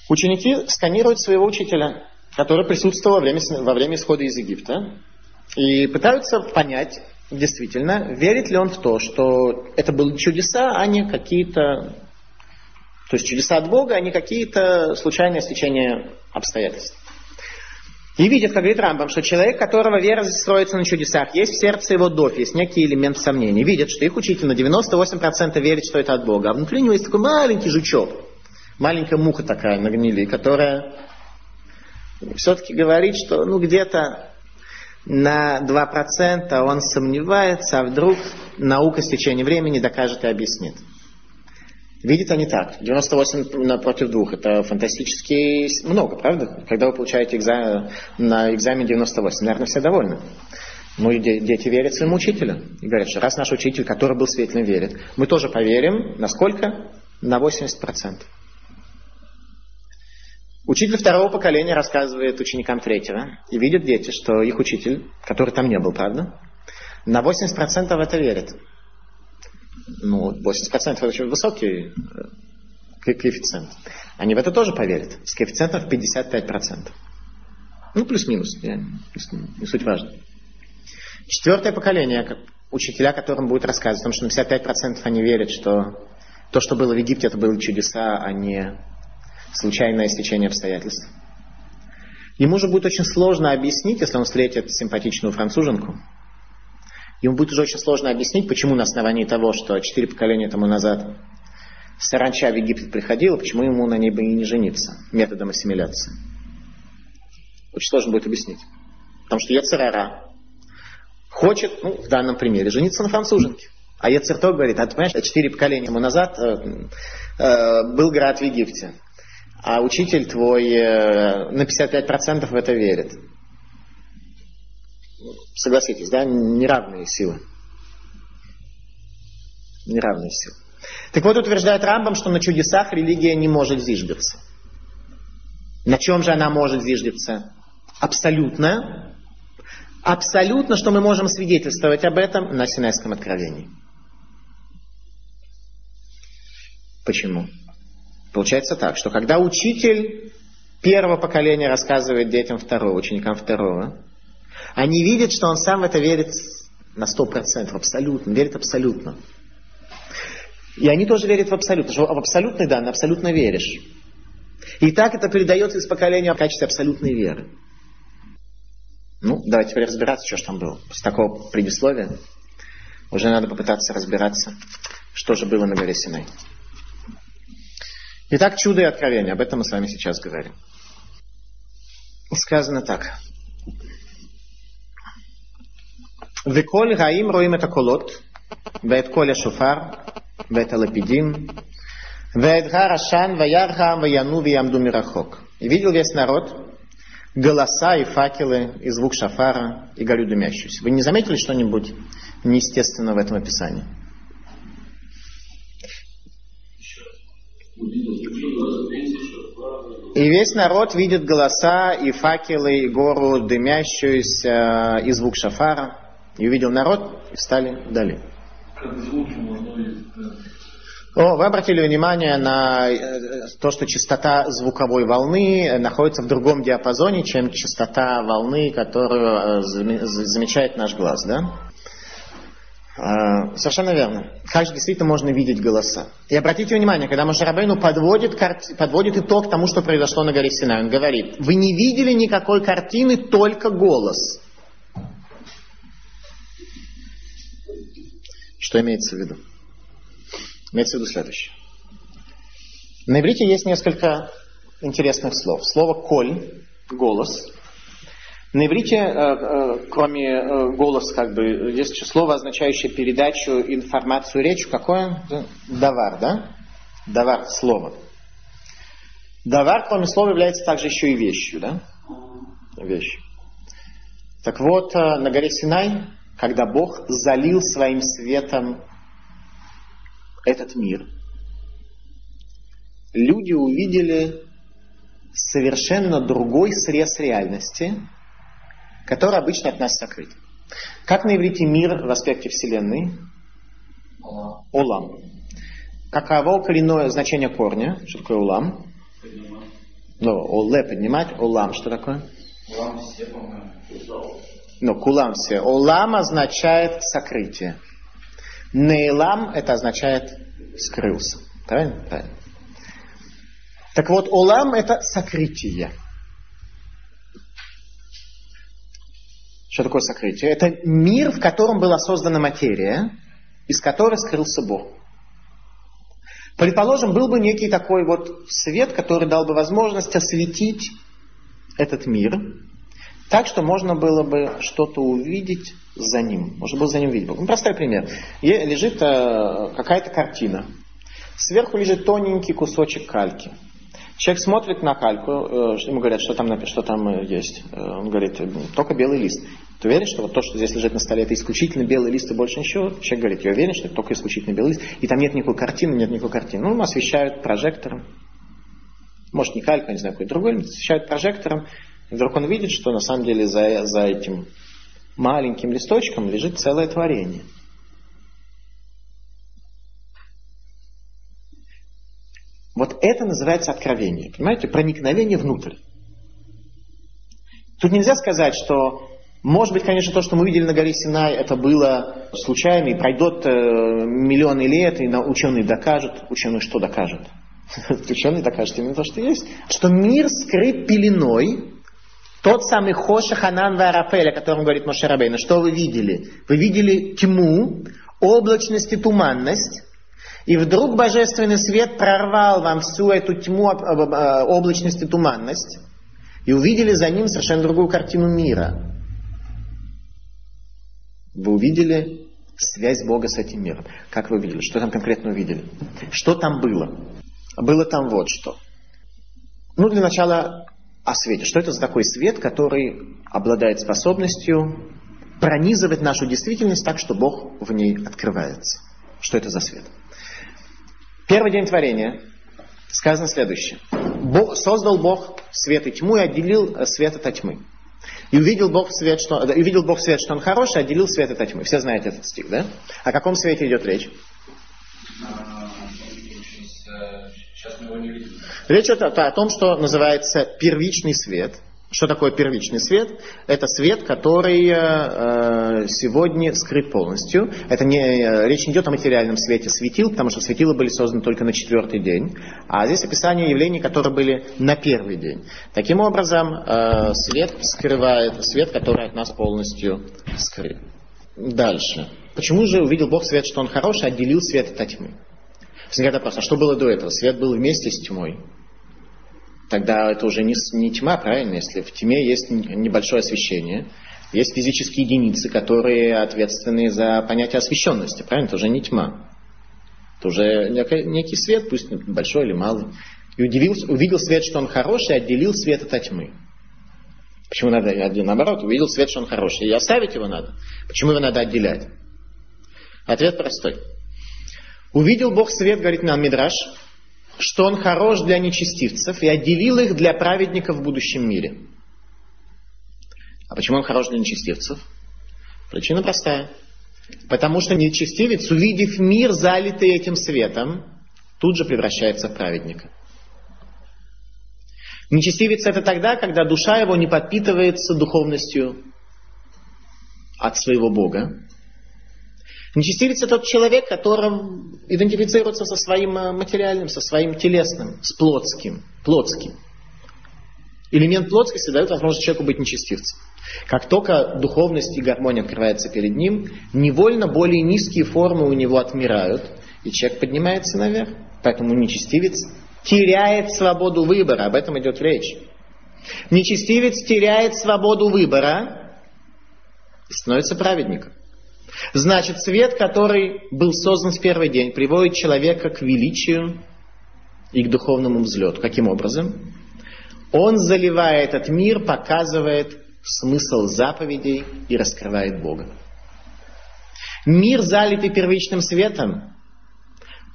Ученики сканируют своего учителя, который присутствовал во время, во время исхода из Египта, и пытаются понять, действительно, верит ли он в то, что это были чудеса, а не какие-то... То есть чудеса от Бога, а не какие-то случайные стечения обстоятельств. И видит, как говорит Рамбам, что человек, которого вера строится на чудесах, есть в сердце его доф, есть некий элемент сомнений. Видит, что их учитель на 98% верит, что это от Бога. А внутри него есть такой маленький жучок, маленькая муха такая на гнили, которая все-таки говорит, что ну где-то на 2% он сомневается, а вдруг наука с течением времени докажет и объяснит. Видят они так. 98 против 2. Это фантастически много, правда? Когда вы получаете экзамен, на экзамен 98, наверное, все довольны. Ну и дети верят своему учителю. И говорят, что раз наш учитель, который был светлым, верит, мы тоже поверим. Насколько? На 80%. Учитель второго поколения рассказывает ученикам третьего. И видят дети, что их учитель, который там не был, правда, на 80% в это верит ну, 80% это очень высокий э, коэффициент. Они в это тоже поверят. С коэффициентом в 55%. Ну, плюс-минус, не, суть важно. Четвертое поколение, учителя, которым будет рассказывать, потому что на 55% они верят, что то, что было в Египте, это были чудеса, а не случайное стечение обстоятельств. Ему же будет очень сложно объяснить, если он встретит симпатичную француженку, Ему будет уже очень сложно объяснить, почему на основании того, что четыре поколения тому назад саранча в Египет приходила, почему ему на ней бы и не жениться методом ассимиляции. Очень сложно будет объяснить. Потому что Яцерара хочет, ну, в данном примере, жениться на француженке. А Яцерто говорит, а ты понимаешь, четыре поколения тому назад э, э, был град в Египте. А учитель твой э, на 55% в это верит. Согласитесь, да, неравные силы. Неравные силы. Так вот, утверждает Рамбам, что на чудесах религия не может зиждаться. На чем же она может зиждаться? Абсолютно. Абсолютно, что мы можем свидетельствовать об этом на Синайском откровении. Почему? Получается так, что когда учитель первого поколения рассказывает детям второго, ученикам второго, они видят, что он сам в это верит на сто процентов, абсолютно, верит абсолютно. И они тоже верят в абсолютно, что в абсолютный данный абсолютно веришь. И так это передается из поколения в качестве абсолютной веры. Ну, давайте теперь разбираться, что же там было. После такого предисловия уже надо попытаться разбираться, что же было на горе Синай. Итак, чудо и откровение. Об этом мы с вами сейчас говорим. Сказано так. Веколь гаим роим это колот, вет коля шуфар, вет алапидим, вет гарашан, ваярхам, ваяну, виямду мирахок. И видел весь народ голоса и факелы, и звук шафара, и горю дымящуюся. Вы не заметили что-нибудь неестественного в этом описании? И весь народ видит голоса и факелы, и гору дымящуюся, и звук шафара. И увидел народ, и встали вдали. О, вы обратили внимание на э, то, что частота звуковой волны находится в другом диапазоне, чем частота волны, которую э, замечает наш глаз, да? А, совершенно верно. Как же действительно можно видеть голоса? И обратите внимание, когда Машарабейну подводит, подводит итог тому, что произошло на горе Синай, он говорит, вы не видели никакой картины, только голос. Что имеется в виду? Имеется в виду следующее. На иврите есть несколько интересных слов. Слово «коль» – голос – на иврите, э, э, кроме э, голоса, как бы, есть еще слово, означающее передачу информацию речь. Какое? Давар, да? Давар, слово. Давар, кроме слова, является также еще и вещью, да? Вещь. Так вот, на горе Синай, когда Бог залил своим светом этот мир, люди увидели совершенно другой срез реальности – который обычно от нас сокрыт. Как на иврите мир в аспекте Вселенной? Улам. Каково коренное значение корня? Что такое улам? Ну, оле поднимать, улам, что такое? Улам все, Ну, кулам все. Улам означает сокрытие. Нейлам это означает скрылся. Правильно? Правильно. Так вот, улам это сокрытие. Что такое сокрытие? Это мир, в котором была создана материя, из которой скрылся Бог. Предположим, был бы некий такой вот свет, который дал бы возможность осветить этот мир, так что можно было бы что-то увидеть за ним. Можно было за ним увидеть. Ну, простой пример. Лежит э, какая-то картина. Сверху лежит тоненький кусочек кальки. Человек смотрит на кальку, э, ему говорят, что там, что там э, есть. Э, он говорит, только белый лист. Ты уверен, что вот то, что здесь лежит на столе, это исключительно белый лист и больше ничего? Человек говорит, я уверен, что это только исключительно белый лист. И там нет никакой картины, нет никакой картины. Ну, освещают прожектором. Может, не калька, не знаю, какой другой, освещают прожектором. И вдруг он видит, что на самом деле за, за этим маленьким листочком лежит целое творение – Вот это называется откровение. Понимаете? Проникновение внутрь. Тут нельзя сказать, что, может быть, конечно, то, что мы видели на горе Синай, это было случайно, и пройдет э, миллионы лет, и ученые докажут. Ученые что докажут? Ученые докажут именно то, что есть. Что мир скрыт пеленой, тот самый Хоша Ханан Варафель, о котором говорит Моше Рабейна. Что вы видели? Вы видели тьму, облачность и туманность, и вдруг божественный свет прорвал вам всю эту тьму, э, облачность и туманность, и увидели за ним совершенно другую картину мира. Вы увидели связь Бога с этим миром. Как вы увидели? Что там конкретно увидели? Что там было? Было там вот что. Ну, для начала о свете. Что это за такой свет, который обладает способностью пронизывать нашу действительность так, что Бог в ней открывается? Что это за свет? Первый день творения сказано следующее. Бог, создал Бог свет и тьму и отделил э, свет от тьмы. И увидел Бог свет, что, и увидел Бог свет, что он хороший, отделил свет от тьмы. Все знаете этот стих, да? О каком свете идет речь? Речь идет о, том, что называется первичный свет – что такое первичный свет? Это свет, который э, сегодня скрыт полностью. Это не, э, речь не идет о материальном свете светил, потому что светила были созданы только на четвертый день. А здесь описание явлений, которые были на первый день. Таким образом, э, свет скрывает свет, который от нас полностью скрыт. Дальше. Почему же увидел Бог свет, что он хороший, отделил свет от тьмы? Возникает вопрос, а что было до этого? Свет был вместе с тьмой тогда это уже не, не тьма, правильно? Если в тьме есть небольшое освещение, Есть физические единицы, которые ответственны за понятие освещенности, правильно? Это уже не тьма. Это уже некий свет, пусть большой или малый. И удивился, увидел свет, что он хороший, отделил свет от тьмы. Почему надо, наоборот, увидел свет, что он хороший, и оставить его надо. Почему его надо отделять? Ответ простой. Увидел Бог свет, говорит нам Мидраш, что он хорош для нечестивцев и отделил их для праведников в будущем мире. А почему он хорош для нечестивцев? Причина простая. Потому что нечестивец, увидев мир, залитый этим светом, тут же превращается в праведника. Нечестивец это тогда, когда душа его не подпитывается духовностью от своего Бога. Нечестивец это тот человек, который идентифицируется со своим э, материальным, со своим телесным, с плотским, плотским. Элемент плотскости дает возможность человеку быть нечестивцем. Как только духовность и гармония открывается перед ним, невольно более низкие формы у него отмирают, и человек поднимается наверх. Поэтому нечестивец теряет свободу выбора, об этом идет речь. Нечестивец теряет свободу выбора и становится праведником. Значит, свет, который был создан в первый день, приводит человека к величию и к духовному взлету. Каким образом? Он, заливая этот мир, показывает смысл заповедей и раскрывает Бога. Мир, залитый первичным светом,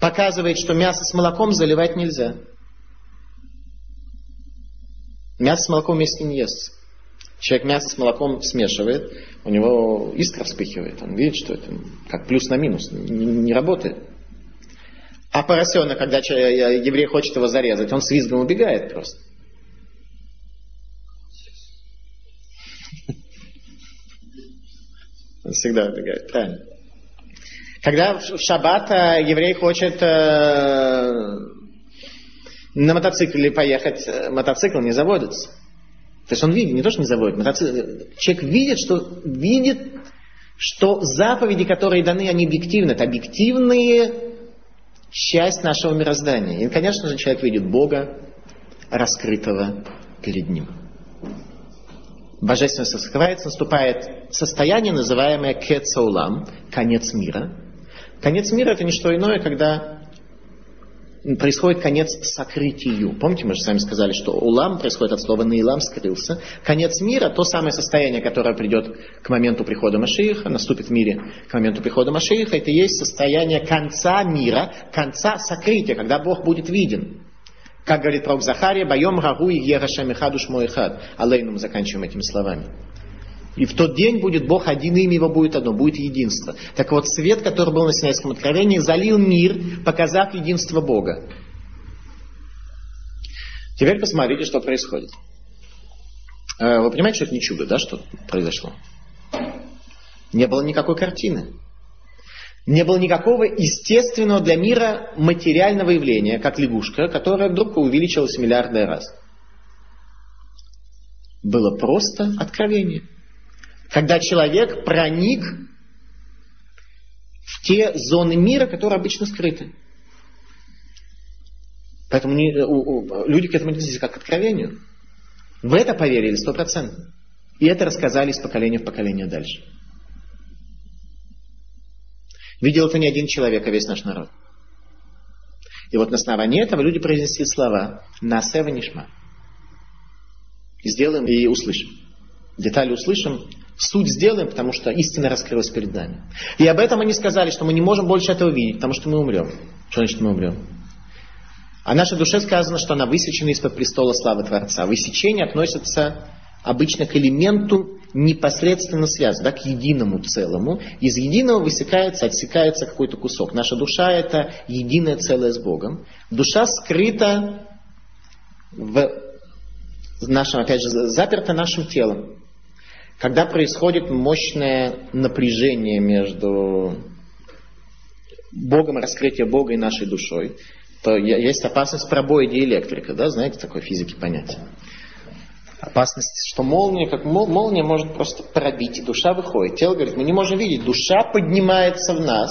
показывает, что мясо с молоком заливать нельзя. Мясо с молоком вместе не ест. Человек мясо с молоком смешивает, у него искра вспыхивает. Он видит, что это как плюс на минус, не, не работает. А поросенок, когда еврей хочет его зарезать, он с визгом убегает просто. Он всегда убегает, правильно. Когда в шаббат э, еврей хочет э, на мотоцикле поехать, э, мотоцикл не заводится. То есть он видит, не то, что не заводит, мотоцикл, человек видит, что видит, что заповеди, которые даны, они объективны. Это объективные часть нашего мироздания. И, конечно же, человек видит Бога, раскрытого перед ним божественность раскрывается, наступает состояние, называемое кецаулам, конец мира. Конец мира это не что иное, когда происходит конец сокрытию. Помните, мы же с вами сказали, что улам происходит от слова наилам, скрылся. Конец мира, то самое состояние, которое придет к моменту прихода Машииха, наступит в мире к моменту прихода Машииха, это и есть состояние конца мира, конца сокрытия, когда Бог будет виден. Как говорит пророк Захария, «Байом рагу и ерашем ихадуш мой ихад». Алейну мы заканчиваем этими словами. И в тот день будет Бог один, имя его будет одно, будет единство. Так вот, свет, который был на Синайском откровении, залил мир, показав единство Бога. Теперь посмотрите, что происходит. Э, вы понимаете, что это не чудо, да, что произошло? Не было никакой картины. Не было никакого естественного для мира материального явления, как лягушка, которая вдруг увеличилась миллиарды раз. Было просто откровение. Когда человек проник в те зоны мира, которые обычно скрыты. Поэтому не, у, у, люди к этому относились как к откровению. В это поверили стопроцентно. И это рассказали из поколения в поколение дальше. Видел это не один человек, а весь наш народ. И вот на основании этого люди произнесли слова «Насева нишма». И сделаем и услышим. Детали услышим, суть сделаем, потому что истина раскрылась перед нами. И об этом они сказали, что мы не можем больше этого видеть, потому что мы умрем. Что значит мы умрем? А нашей душе сказано, что она высечена из-под престола славы Творца. Высечение относится обычно к элементу непосредственно связан, да, к единому целому. Из единого высекается, отсекается какой-то кусок. Наша душа это единое целое с Богом. Душа скрыта в нашем, опять же, заперта нашим телом. Когда происходит мощное напряжение между Богом, раскрытие Бога и нашей душой, то есть опасность пробоя диэлектрика, да, знаете, такое физики понятие опасность, что молния, как молния может просто пробить, и душа выходит. Тело говорит, мы не можем видеть, душа поднимается в нас,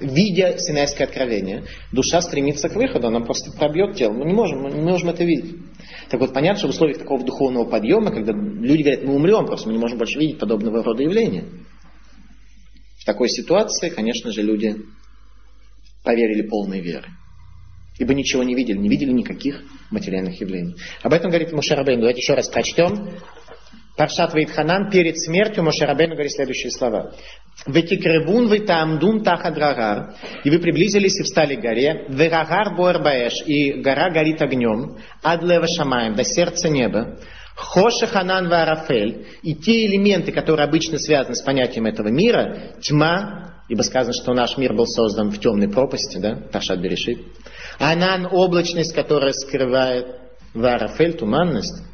видя Синайское откровение, душа стремится к выходу, она просто пробьет тело. Мы не можем, мы не можем это видеть. Так вот, понятно, что в условиях такого духовного подъема, когда люди говорят, мы умрем, просто мы не можем больше видеть подобного рода явления. В такой ситуации, конечно же, люди поверили полной веры. Ибо ничего не видели, не видели никаких материальных явлений. Об этом говорит Мушарабейн. Давайте еще раз прочтем. Паршат Вейтханан перед смертью Мошерабейну говорит следующие слова. Ветикревун вы тамдун тахадрагар. И вы приблизились и встали к горе. Верагар буэрбаэш. И гора горит огнем. Адлева шамаем. До сердца неба. Хоша Ханан Варафель. И те элементы, которые обычно связаны с понятием этого мира. Тьма. Ибо сказано, что наш мир был создан в темной пропасти. Да? Паршат Берешит. Анан облачность, которая скрывает Варафель, туманность.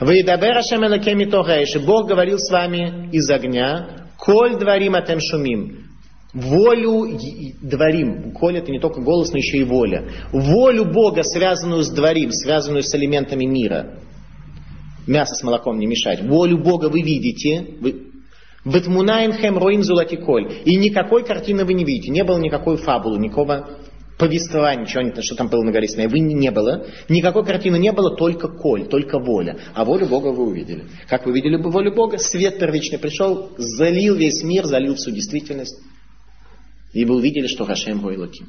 Вы Ашем Элакеми Тогайши. Бог говорил с вами из огня. Коль дворим атем шумим. Волю дворим. Коль это не только голос, но еще и воля. Волю Бога, связанную с дворим, связанную с элементами мира. Мясо с молоком не мешать. Волю Бога вы видите. Вы, Ветмунаем хем роим зулатиколь. И никакой картины вы не видите. Не было никакой фабулы, никакого повествования, ничего, что там было на Синай, вы не было. Никакой картины не было, только коль, только воля. А волю Бога вы увидели. Как вы видели бы волю Бога? Свет первичный пришел, залил весь мир, залил всю действительность. И вы увидели, что Хашем Войлоким.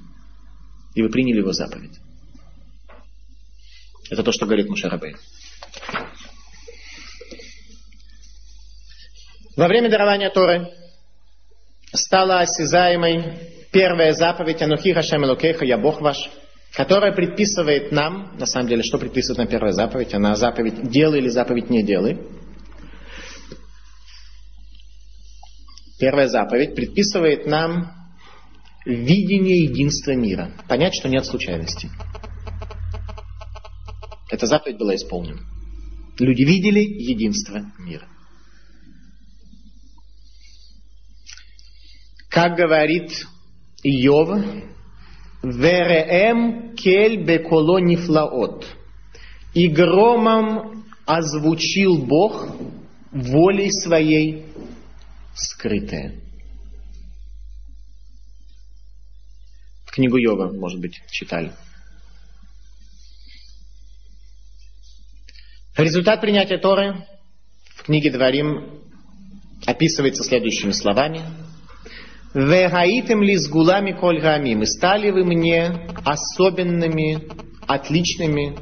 И вы приняли его заповедь. Это то, что говорит Мушарабей. Во время дарования Торы стала осязаемой первая заповедь Анухи Хашем Элокеха, я Бог ваш, которая предписывает нам, на самом деле, что предписывает нам первая заповедь? Она заповедь делай или заповедь не делай. Первая заповедь предписывает нам видение единства мира. Понять, что нет случайности. Эта заповедь была исполнена. Люди видели единство мира. Как говорит Иов, Вереем кель беколо нифлаот. И громом озвучил Бог волей своей скрытое. Книгу Йова, может быть, читали. Результат принятия Торы в книге Дворим описывается следующими словами. Вегаитем ли с гулами коль гамим. И стали вы мне особенными, отличными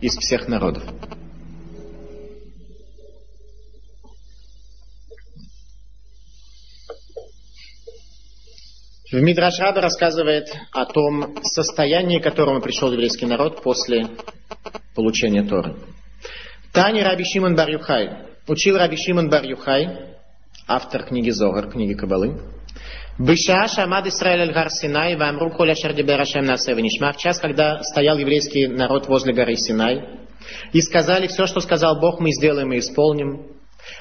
из всех народов. В Мидраш Раба рассказывает о том состоянии, к которому пришел еврейский народ после получения Торы. Тани Раби Шимон Бар Юхай. Учил Раби Шимон Бар Юхай, автор книги Зогар, книги Кабалы. Быша Шамад Исраэль Аль-Гар Синай, Вамру Коля Шардибер Ашем Насе в час, когда стоял еврейский народ возле горы Синай, и сказали, все, что сказал Бог, мы сделаем и исполним.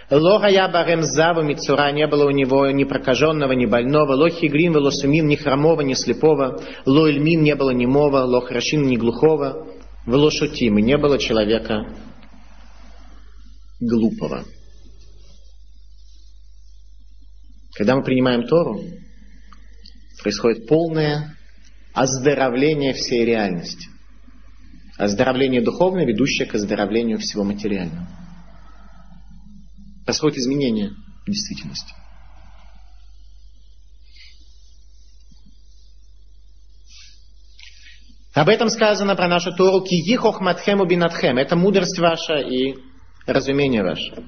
Лога я барем заву мицура, не было у него ни прокаженного, ни больного, лохи грин, велосумин, ни хромого, ни слепого, ло ильмин, не было немого, лох рашин, ни глухого, велошутим, и не было человека глупого. Когда мы принимаем Тору, происходит полное оздоровление всей реальности. Оздоровление духовное, ведущее к оздоровлению всего материального. Происходит изменение действительности. Об этом сказано про нашу Тору «Киги хохматхему бинатхем» – это мудрость ваша и разумение ваше.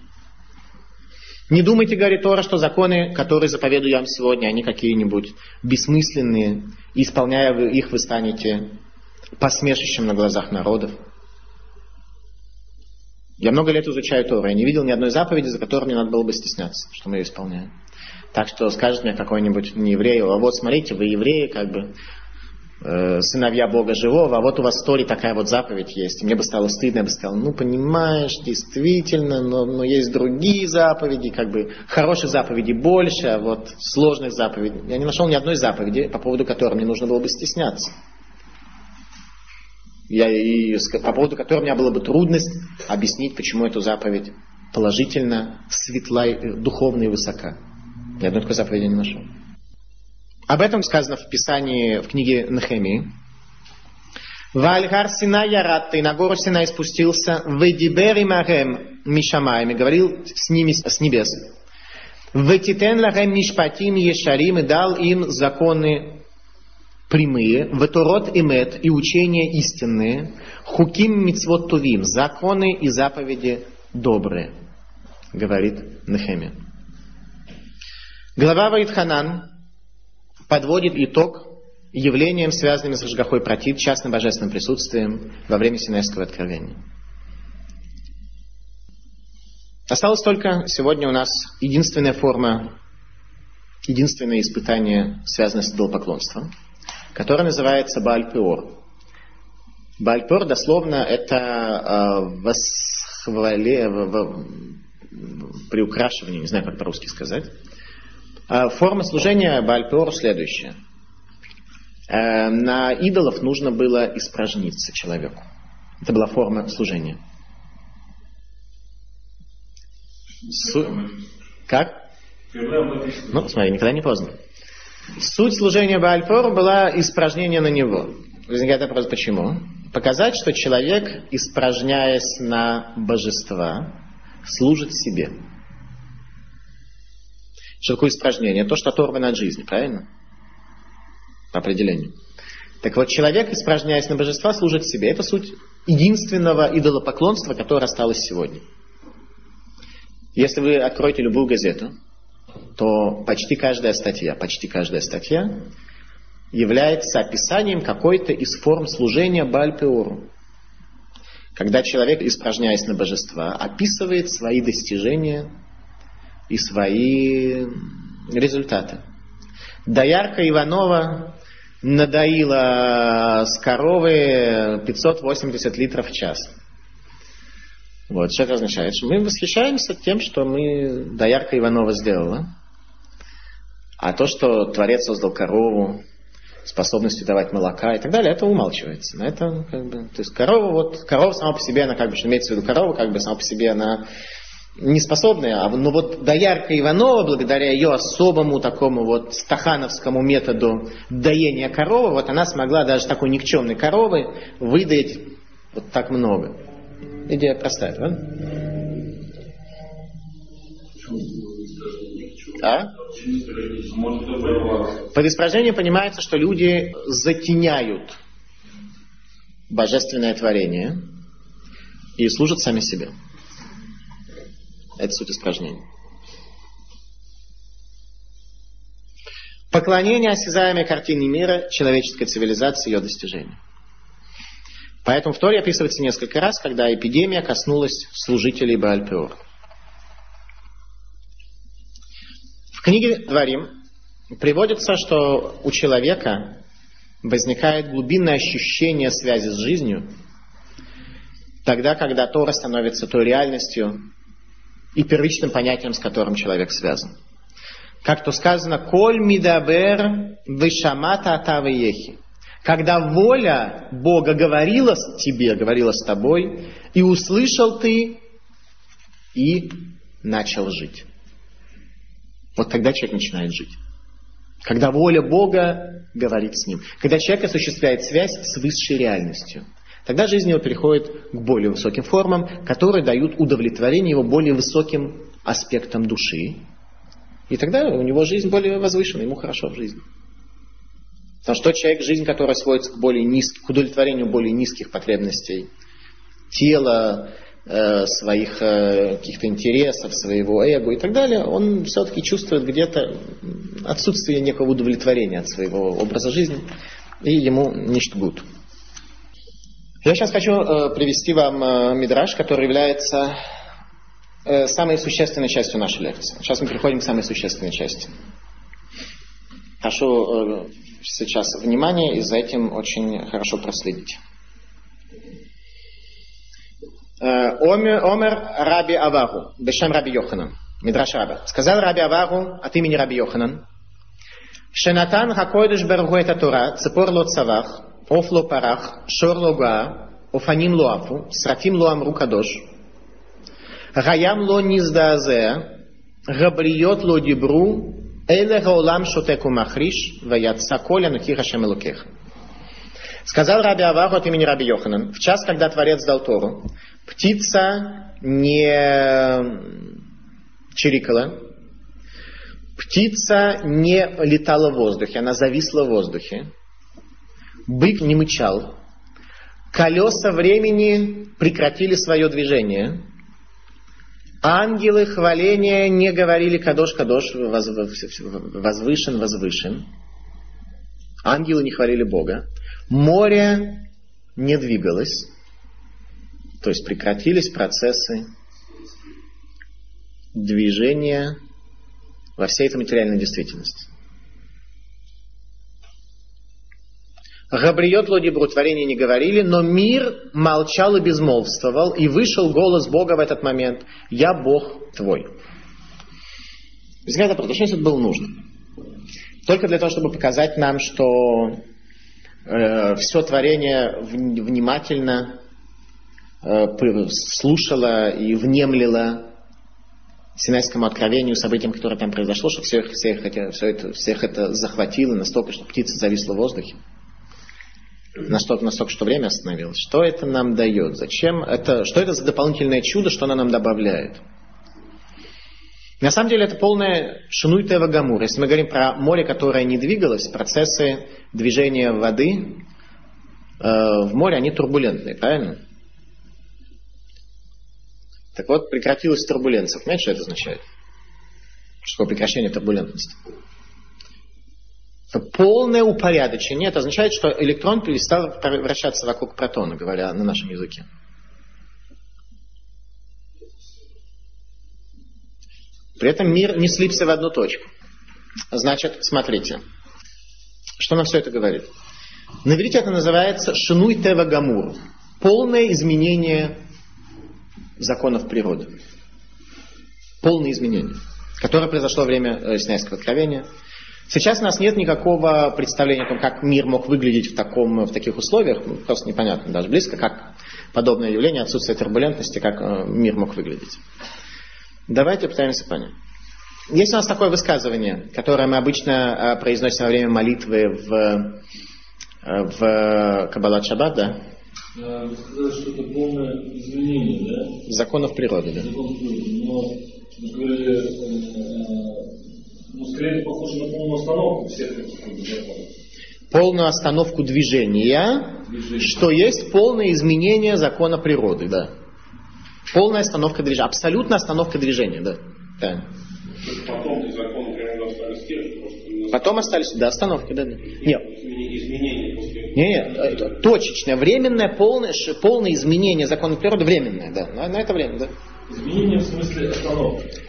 Не думайте, говорит Тора, что законы, которые заповедую я вам сегодня, они какие-нибудь бессмысленные, и исполняя их, вы станете посмешищем на глазах народов. Я много лет изучаю Тору, я не видел ни одной заповеди, за которой мне надо было бы стесняться, что мы ее исполняем. Так что скажет мне какой-нибудь нееврей, а вот смотрите, вы евреи, как бы, сыновья Бога живого, а вот у вас в Торе такая вот заповедь есть. Мне бы стало стыдно, я бы сказал, ну понимаешь, действительно, но, но есть другие заповеди, как бы хороших заповедей больше, а вот сложных заповедей. Я не нашел ни одной заповеди, по поводу которой мне нужно было бы стесняться. Я, и, по поводу которой у меня была бы трудность объяснить, почему эту заповедь положительно, светла, духовно и высока. Ни одной такой заповеди не нашел. Об этом сказано в Писании, в книге Нехемии. Вальгар Сина Яратта, и на гору Синай спустился, Ведибери Марем Мишамаем, и говорил с ними с небес. Ветитен Ларем Мишпатим Ешарим, и дал им законы прямые, ветурот и мет, и учения истинные, хуким мицвот тувим, законы и заповеди добрые, говорит Нехемия. Глава Ваидханан подводит итог явлениям, связанным с Рожгахой Протит, частным божественным присутствием во время Синайского откровения. Осталось только сегодня у нас единственная форма, единственное испытание, связанное с идолопоклонством, которое называется Баальпеор. Баальпеор дословно это э, восхвале, приукрашивание, не знаю, как по-русски сказать. Э, форма служения Баальпеор следующая – Э, на идолов нужно было испражниться человеку. Это была форма служения. Су... Как? Ну, смотри, никогда не поздно. Суть служения Баальфору была испражнение на него. Возникает вопрос, почему? Показать, что человек, испражняясь на божества, служит себе. Что такое испражнение? То, что оторвано от жизни, правильно? по определению. Так вот, человек, испражняясь на божества, служит себе. Это суть единственного идолопоклонства, которое осталось сегодня. Если вы откроете любую газету, то почти каждая статья, почти каждая статья является описанием какой-то из форм служения Бальпеору. Когда человек, испражняясь на божества, описывает свои достижения и свои результаты. Доярка Иванова надоила с коровы 580 литров в час. Вот, что это означает? Мы восхищаемся тем, что мы доярка Иванова сделала. А то, что Творец создал корову, способностью давать молока и так далее, это умалчивается. На это, как бы, то есть корова, вот, корова сама по себе, она как бы, имеется в виду корова, как бы сама по себе, она не способная, а но вот Доярка Иванова, благодаря ее особому такому вот стахановскому методу доения коровы, вот она смогла даже такой никчемной коровы выдать вот так много. Идея простая, да? А? Под испражнением понимается, что люди затеняют божественное творение и служат сами себе. Это суть испражнения. Поклонение осязаемой картине мира, человеческой цивилизации ее достижения. Поэтому в Торе описывается несколько раз, когда эпидемия коснулась служителей Баальпеор. В книге Дворим приводится, что у человека возникает глубинное ощущение связи с жизнью, тогда, когда Тора становится той реальностью, и первичным понятием, с которым человек связан. Как то сказано, «Коль мидабер вишамата атавиехи». Когда воля Бога говорила с тебе, говорила с тобой, и услышал ты, и начал жить. Вот тогда человек начинает жить. Когда воля Бога говорит с ним. Когда человек осуществляет связь с высшей реальностью. Тогда жизнь его переходит к более высоким формам, которые дают удовлетворение его более высоким аспектам души. И тогда у него жизнь более возвышенная, ему хорошо в жизни. Потому что человек, жизнь которая сводится к, более низ... к удовлетворению более низких потребностей тела, э, своих э, каких-то интересов, своего эго и так далее, он все-таки чувствует где-то отсутствие некого удовлетворения от своего образа жизни, и ему не штгут. Я сейчас хочу э, привести вам э, мидраж, который является э, самой существенной частью нашей лекции. Сейчас мы переходим к самой существенной части. Прошу сейчас внимание и за этим очень хорошо проследить. Э, Омер Раби Авару, Бешем Раби Йоханан, Мидраш Раби. Сказал Раби Авару от имени Раби Йоханан, Шенатан Хакойдыш Бергу это Тура, Цепор Лот Офло Парах, Шор Лога, Офаним Луафу, Срафим Луам Рукадош, Гаям Ло низда Низдаазе, Габриот Ло Дибру, Эле гаолам Шотеку Махриш, Ваят Саколя Нухиха Шемелукеха. Сказал Раби Аваху от имени Раби Йоханан, в час, когда Творец дал Тору, птица не чирикала, птица не летала в воздухе, она зависла в воздухе, бык не мычал, колеса времени прекратили свое движение, ангелы хваления не говорили «Кадош, Кадош, возвышен, возвышен». Ангелы не хвалили Бога. Море не двигалось, то есть прекратились процессы движения во всей этой материальной действительности. Габриот Лодибру творения не говорили, но мир молчал и безмолвствовал, и вышел голос Бога в этот момент «Я Бог твой». Взгляд про что это было нужно? Только для того, чтобы показать нам, что э, все творение внимательно э, слушало и внемлило Синайскому откровению, событиям, которое там произошло, что всех, всех, все это, всех это захватило настолько, что птица зависла в воздухе. Настолько, настолько, что время остановилось. Что это нам дает? Зачем это? Что это за дополнительное чудо, что оно нам добавляет? На самом деле это полное шинуй тева гамур. Если мы говорим про море, которое не двигалось, процессы движения воды э, в море, они турбулентные, правильно? Так вот, прекратилась турбуленция. Понимаете, что это означает? Что прекращение турбулентности? Полное упорядочение. Это означает, что электрон перестал вращаться вокруг протона, говоря на нашем языке. При этом мир не слипся в одну точку. Значит, смотрите, что нам все это говорит. На иврите это называется шинуй тева гамур. Полное изменение законов природы. Полное изменение, которое произошло во время э, Синайского откровения. Сейчас у нас нет никакого представления о том, как мир мог выглядеть в, таком, в таких условиях. Ну, просто непонятно даже близко, как подобное явление, отсутствие турбулентности, как э, мир мог выглядеть. Давайте пытаемся понять. Есть у нас такое высказывание, которое мы обычно э, произносим во время молитвы в, в Каббалат Шаббат, да? Э, вы сказали, что это полное изменение, да? Законов природы, да. Законов природы. Но вы говорили, э, ну, скорее похоже на полную остановку всех этих законов. Полную остановку движения, движение. что есть полное изменение закона природы, да. Полная остановка движения, абсолютная остановка движения, да. да. Потом законы природы остались те же, Потом остались, да, остановки, да. да. Нет. Изменения нет, нет, точечное, временное, полное, полное изменение закона природы, временное, да, на, на это время, да. Изменение в смысле остановки.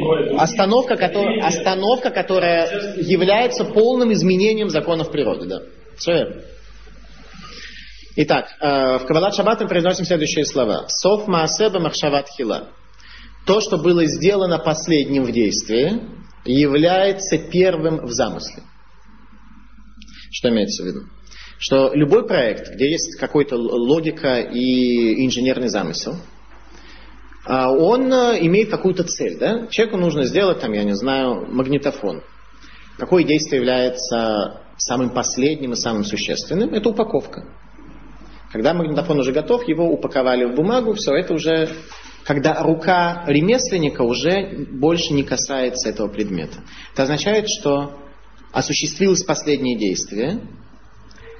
бывает остановка, которая, остановка, которая является полным изменением законов природы, да. Все верно. Итак, э, в Кабалат Шаббат мы произносим следующие слова. Соф Маасеба Махшават Хила. То, что было сделано последним в действии, является первым в замысле. Что имеется в виду? что любой проект, где есть какая-то логика и инженерный замысел, он э, имеет какую-то цель. Да? Человеку нужно сделать, там, я не знаю, магнитофон. Какое действие является самым последним и самым существенным? Это упаковка. Когда магнитофон уже готов, его упаковали в бумагу, все это уже, когда рука ремесленника уже больше не касается этого предмета. Это означает, что осуществилось последнее действие,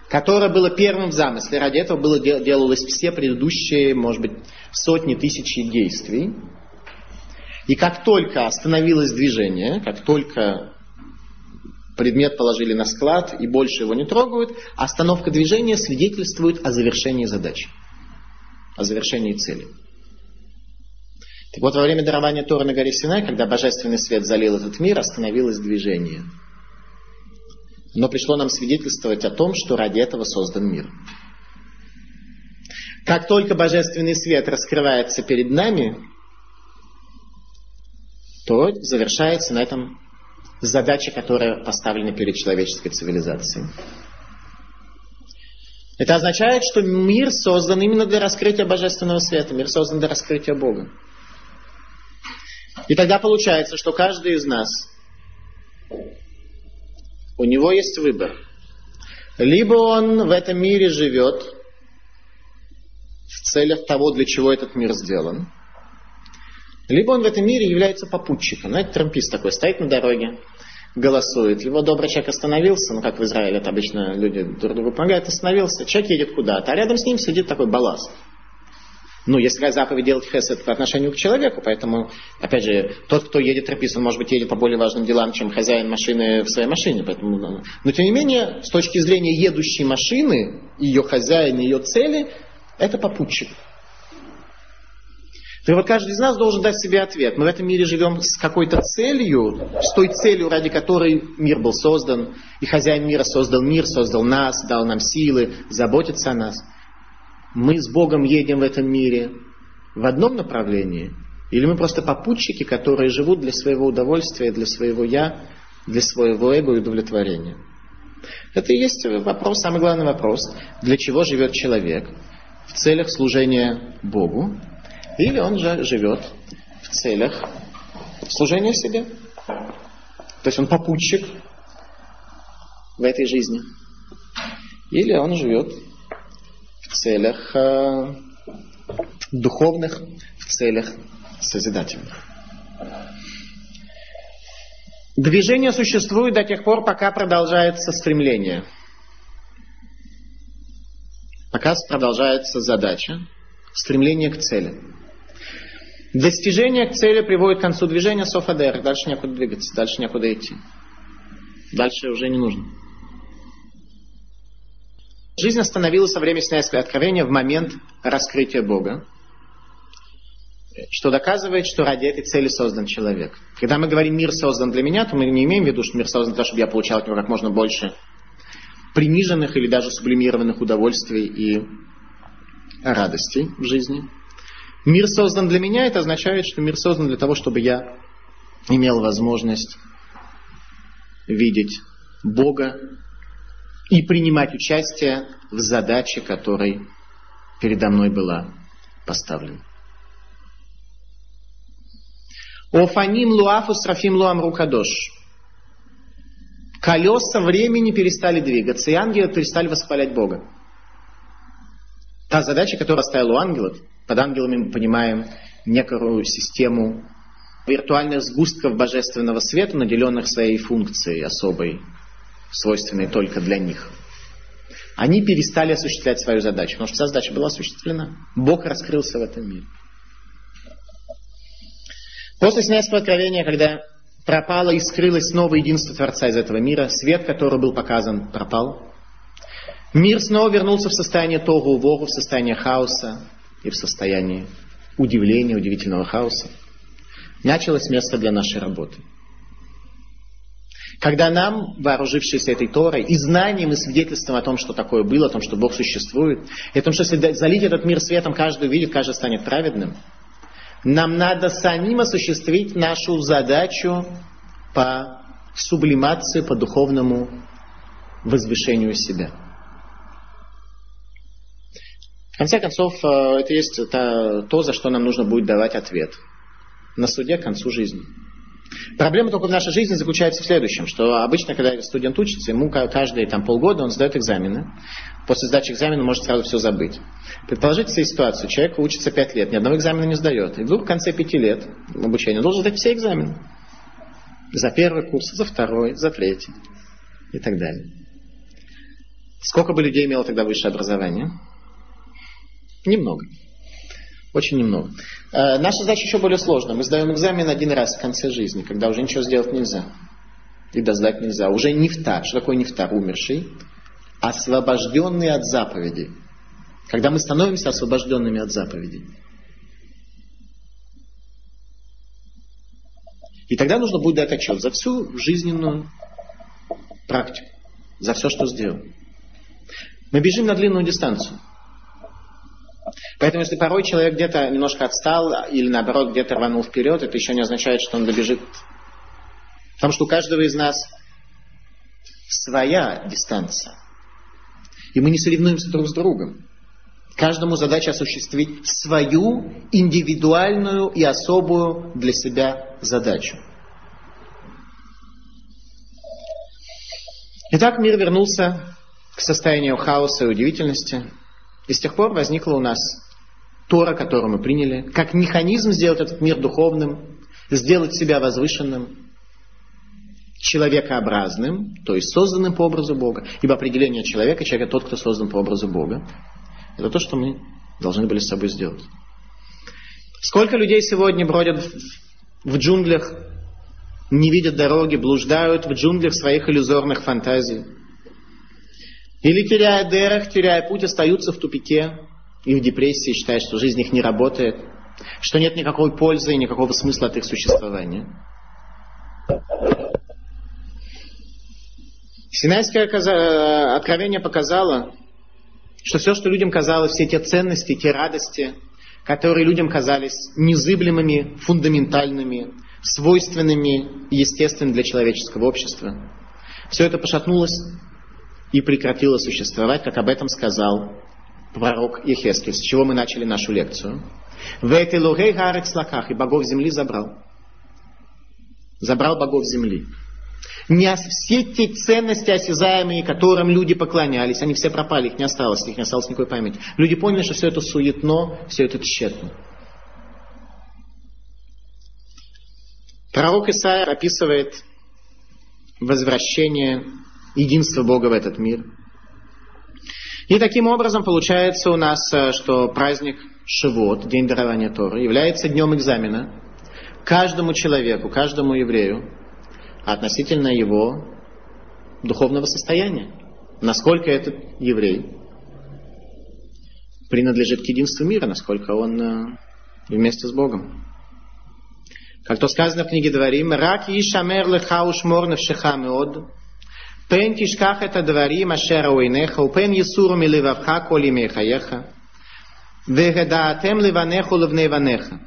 которое было первым в замысле. Ради этого было, делалось все предыдущие, может быть, сотни, тысячи действий. И как только остановилось движение, как только предмет положили на склад и больше его не трогают, остановка движения свидетельствует о завершении задачи, о завершении цели. Так вот, во время дарования Тора на горе Синай, когда божественный свет залил этот мир, остановилось движение – но пришло нам свидетельствовать о том, что ради этого создан мир. Как только божественный свет раскрывается перед нами, то завершается на этом задача, которая поставлена перед человеческой цивилизацией. Это означает, что мир создан именно для раскрытия божественного света, мир создан для раскрытия Бога. И тогда получается, что каждый из нас у него есть выбор. Либо он в этом мире живет в целях того, для чего этот мир сделан, либо он в этом мире является попутчиком. Знаете, трампист такой стоит на дороге, голосует. Его добрый человек остановился, ну как в Израиле это обычно люди друг другу помогают, остановился, человек едет куда-то, а рядом с ним сидит такой балласт. Ну, если заповедь делать хесед по отношению к человеку, поэтому, опять же, тот, кто едет тропист, он, может быть, едет по более важным делам, чем хозяин машины в своей машине. Поэтому, ну, но, тем не менее, с точки зрения едущей машины, ее хозяина, ее цели, это попутчик. Так вот, каждый из нас должен дать себе ответ. Мы в этом мире живем с какой-то целью, с той целью, ради которой мир был создан, и хозяин мира создал мир, создал нас, дал нам силы, заботится о нас – мы с Богом едем в этом мире в одном направлении, или мы просто попутчики, которые живут для своего удовольствия, для своего «я», для своего эго и удовлетворения. Это и есть вопрос, самый главный вопрос. Для чего живет человек? В целях служения Богу? Или он же живет в целях служения себе? То есть он попутчик в этой жизни? Или он живет целях э, духовных, в целях созидательных. Движение существует до тех пор, пока продолжается стремление. Пока продолжается задача, стремление к цели. Достижение к цели приводит к концу движения Софадер. Дальше некуда двигаться, дальше некуда идти. Дальше уже не нужно. Жизнь остановилась со времени Синайского откровения в момент раскрытия Бога, что доказывает, что ради этой цели создан человек. Когда мы говорим «мир создан для меня», то мы не имеем в виду, что мир создан для того, чтобы я получал от него как можно больше приниженных или даже сублимированных удовольствий и радостей в жизни. Мир создан для меня, это означает, что мир создан для того, чтобы я имел возможность видеть Бога и принимать участие в задаче, которой передо мной была поставлена. Офаним луафу срафим луам рукадош. Колеса времени перестали двигаться, и ангелы перестали восхвалять Бога. Та задача, которая стояла у ангелов, под ангелами мы понимаем некую систему виртуальных сгустков божественного света, наделенных своей функцией особой, свойственные только для них. Они перестали осуществлять свою задачу, потому что вся задача была осуществлена. Бог раскрылся в этом мире. После Синайского откровения, когда пропало и скрылось снова единство Творца из этого мира, свет, который был показан, пропал. Мир снова вернулся в состояние тогу вору, в состояние хаоса и в состояние удивления, удивительного хаоса. Началось место для нашей работы – когда нам, вооружившись этой Торой, и знанием, и свидетельством о том, что такое было, о том, что Бог существует, и о том, что если залить этот мир светом, каждый увидит, каждый станет праведным, нам надо самим осуществить нашу задачу по сублимации, по духовному возвышению себя. В конце концов, э, это есть то, за что нам нужно будет давать ответ на суде к концу жизни. Проблема только в нашей жизни заключается в следующем, что обычно, когда студент учится, ему каждые там, полгода он сдает экзамены. После сдачи экзамена может сразу все забыть. Предположите себе ситуацию. Человек учится пять лет, ни одного экзамена не сдает. И вдруг в конце пяти лет обучения должен сдать все экзамены. За первый курс, за второй, за третий и так далее. Сколько бы людей имело тогда высшее образование? Немного. Очень немного. Э, наша задача еще более сложная. Мы сдаем экзамен один раз в конце жизни, когда уже ничего сделать нельзя. И доздать нельзя. Уже нефтар. Что такое нефтар? Умерший. Освобожденный от заповедей. Когда мы становимся освобожденными от заповедей. И тогда нужно будет дать отчет за всю жизненную практику. За все, что сделал. Мы бежим на длинную дистанцию. Поэтому, если порой человек где-то немножко отстал или наоборот где-то рванул вперед, это еще не означает, что он добежит. Потому что у каждого из нас своя дистанция. И мы не соревнуемся друг с другом. Каждому задача осуществить свою индивидуальную и особую для себя задачу. Итак, мир вернулся к состоянию хаоса и удивительности. И с тех пор возникла у нас Тора, которую мы приняли, как механизм сделать этот мир духовным, сделать себя возвышенным, человекообразным, то есть созданным по образу Бога. Ибо определение человека, человек тот, кто создан по образу Бога. Это то, что мы должны были с собой сделать. Сколько людей сегодня бродят в джунглях, не видят дороги, блуждают в джунглях своих иллюзорных фантазий. Или теряя дерах, теряя путь, остаются в тупике и в депрессии, считая, что жизнь их не работает, что нет никакой пользы и никакого смысла от их существования. Синайское э, откровение показало, что все, что людям казалось, все те ценности, те радости, которые людям казались незыблемыми, фундаментальными, свойственными естественными для человеческого общества, все это пошатнулось и прекратило существовать, как об этом сказал пророк Ехескель, с чего мы начали нашу лекцию. В этой лугей гарек слаках и богов земли забрал. Забрал богов земли. Не все те ценности осязаемые, которым люди поклонялись, они все пропали, их не осталось, их не осталось никакой памяти. Люди поняли, что все это суетно, все это тщетно. Пророк Исаия описывает возвращение единства Бога в этот мир. И таким образом получается у нас, э, что праздник Шивот, День дарования Торы, является днем экзамена каждому человеку, каждому еврею, относительно его духовного состояния. Насколько этот еврей принадлежит к единству мира, насколько он э, вместе с Богом. Как то сказано в книге Дворим, «Рак ишамер леха ушмор навшеха меод, пен тишках это дворим ашера уинеха, упен есуру миливавха коли мехаеха, вегедаатем ливанеху левневанеха,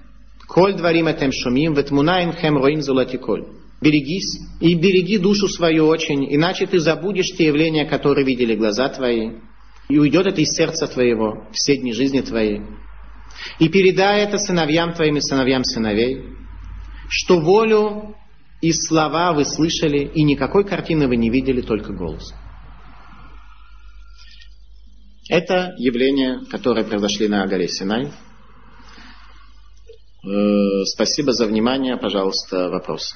коль дворим этем шумим, ветмуна инхем роим золоти коль». Берегись и береги душу свою очень, иначе ты забудешь те явления, которые видели глаза твои, и уйдет это из сердца твоего все дни жизни твоей. И передай это сыновьям твоим и сыновьям сыновей, что волю и слова вы слышали, и никакой картины вы не видели, только голос. Это явления, которые произошли на горе Синай. Э, спасибо за внимание. Пожалуйста, вопросы.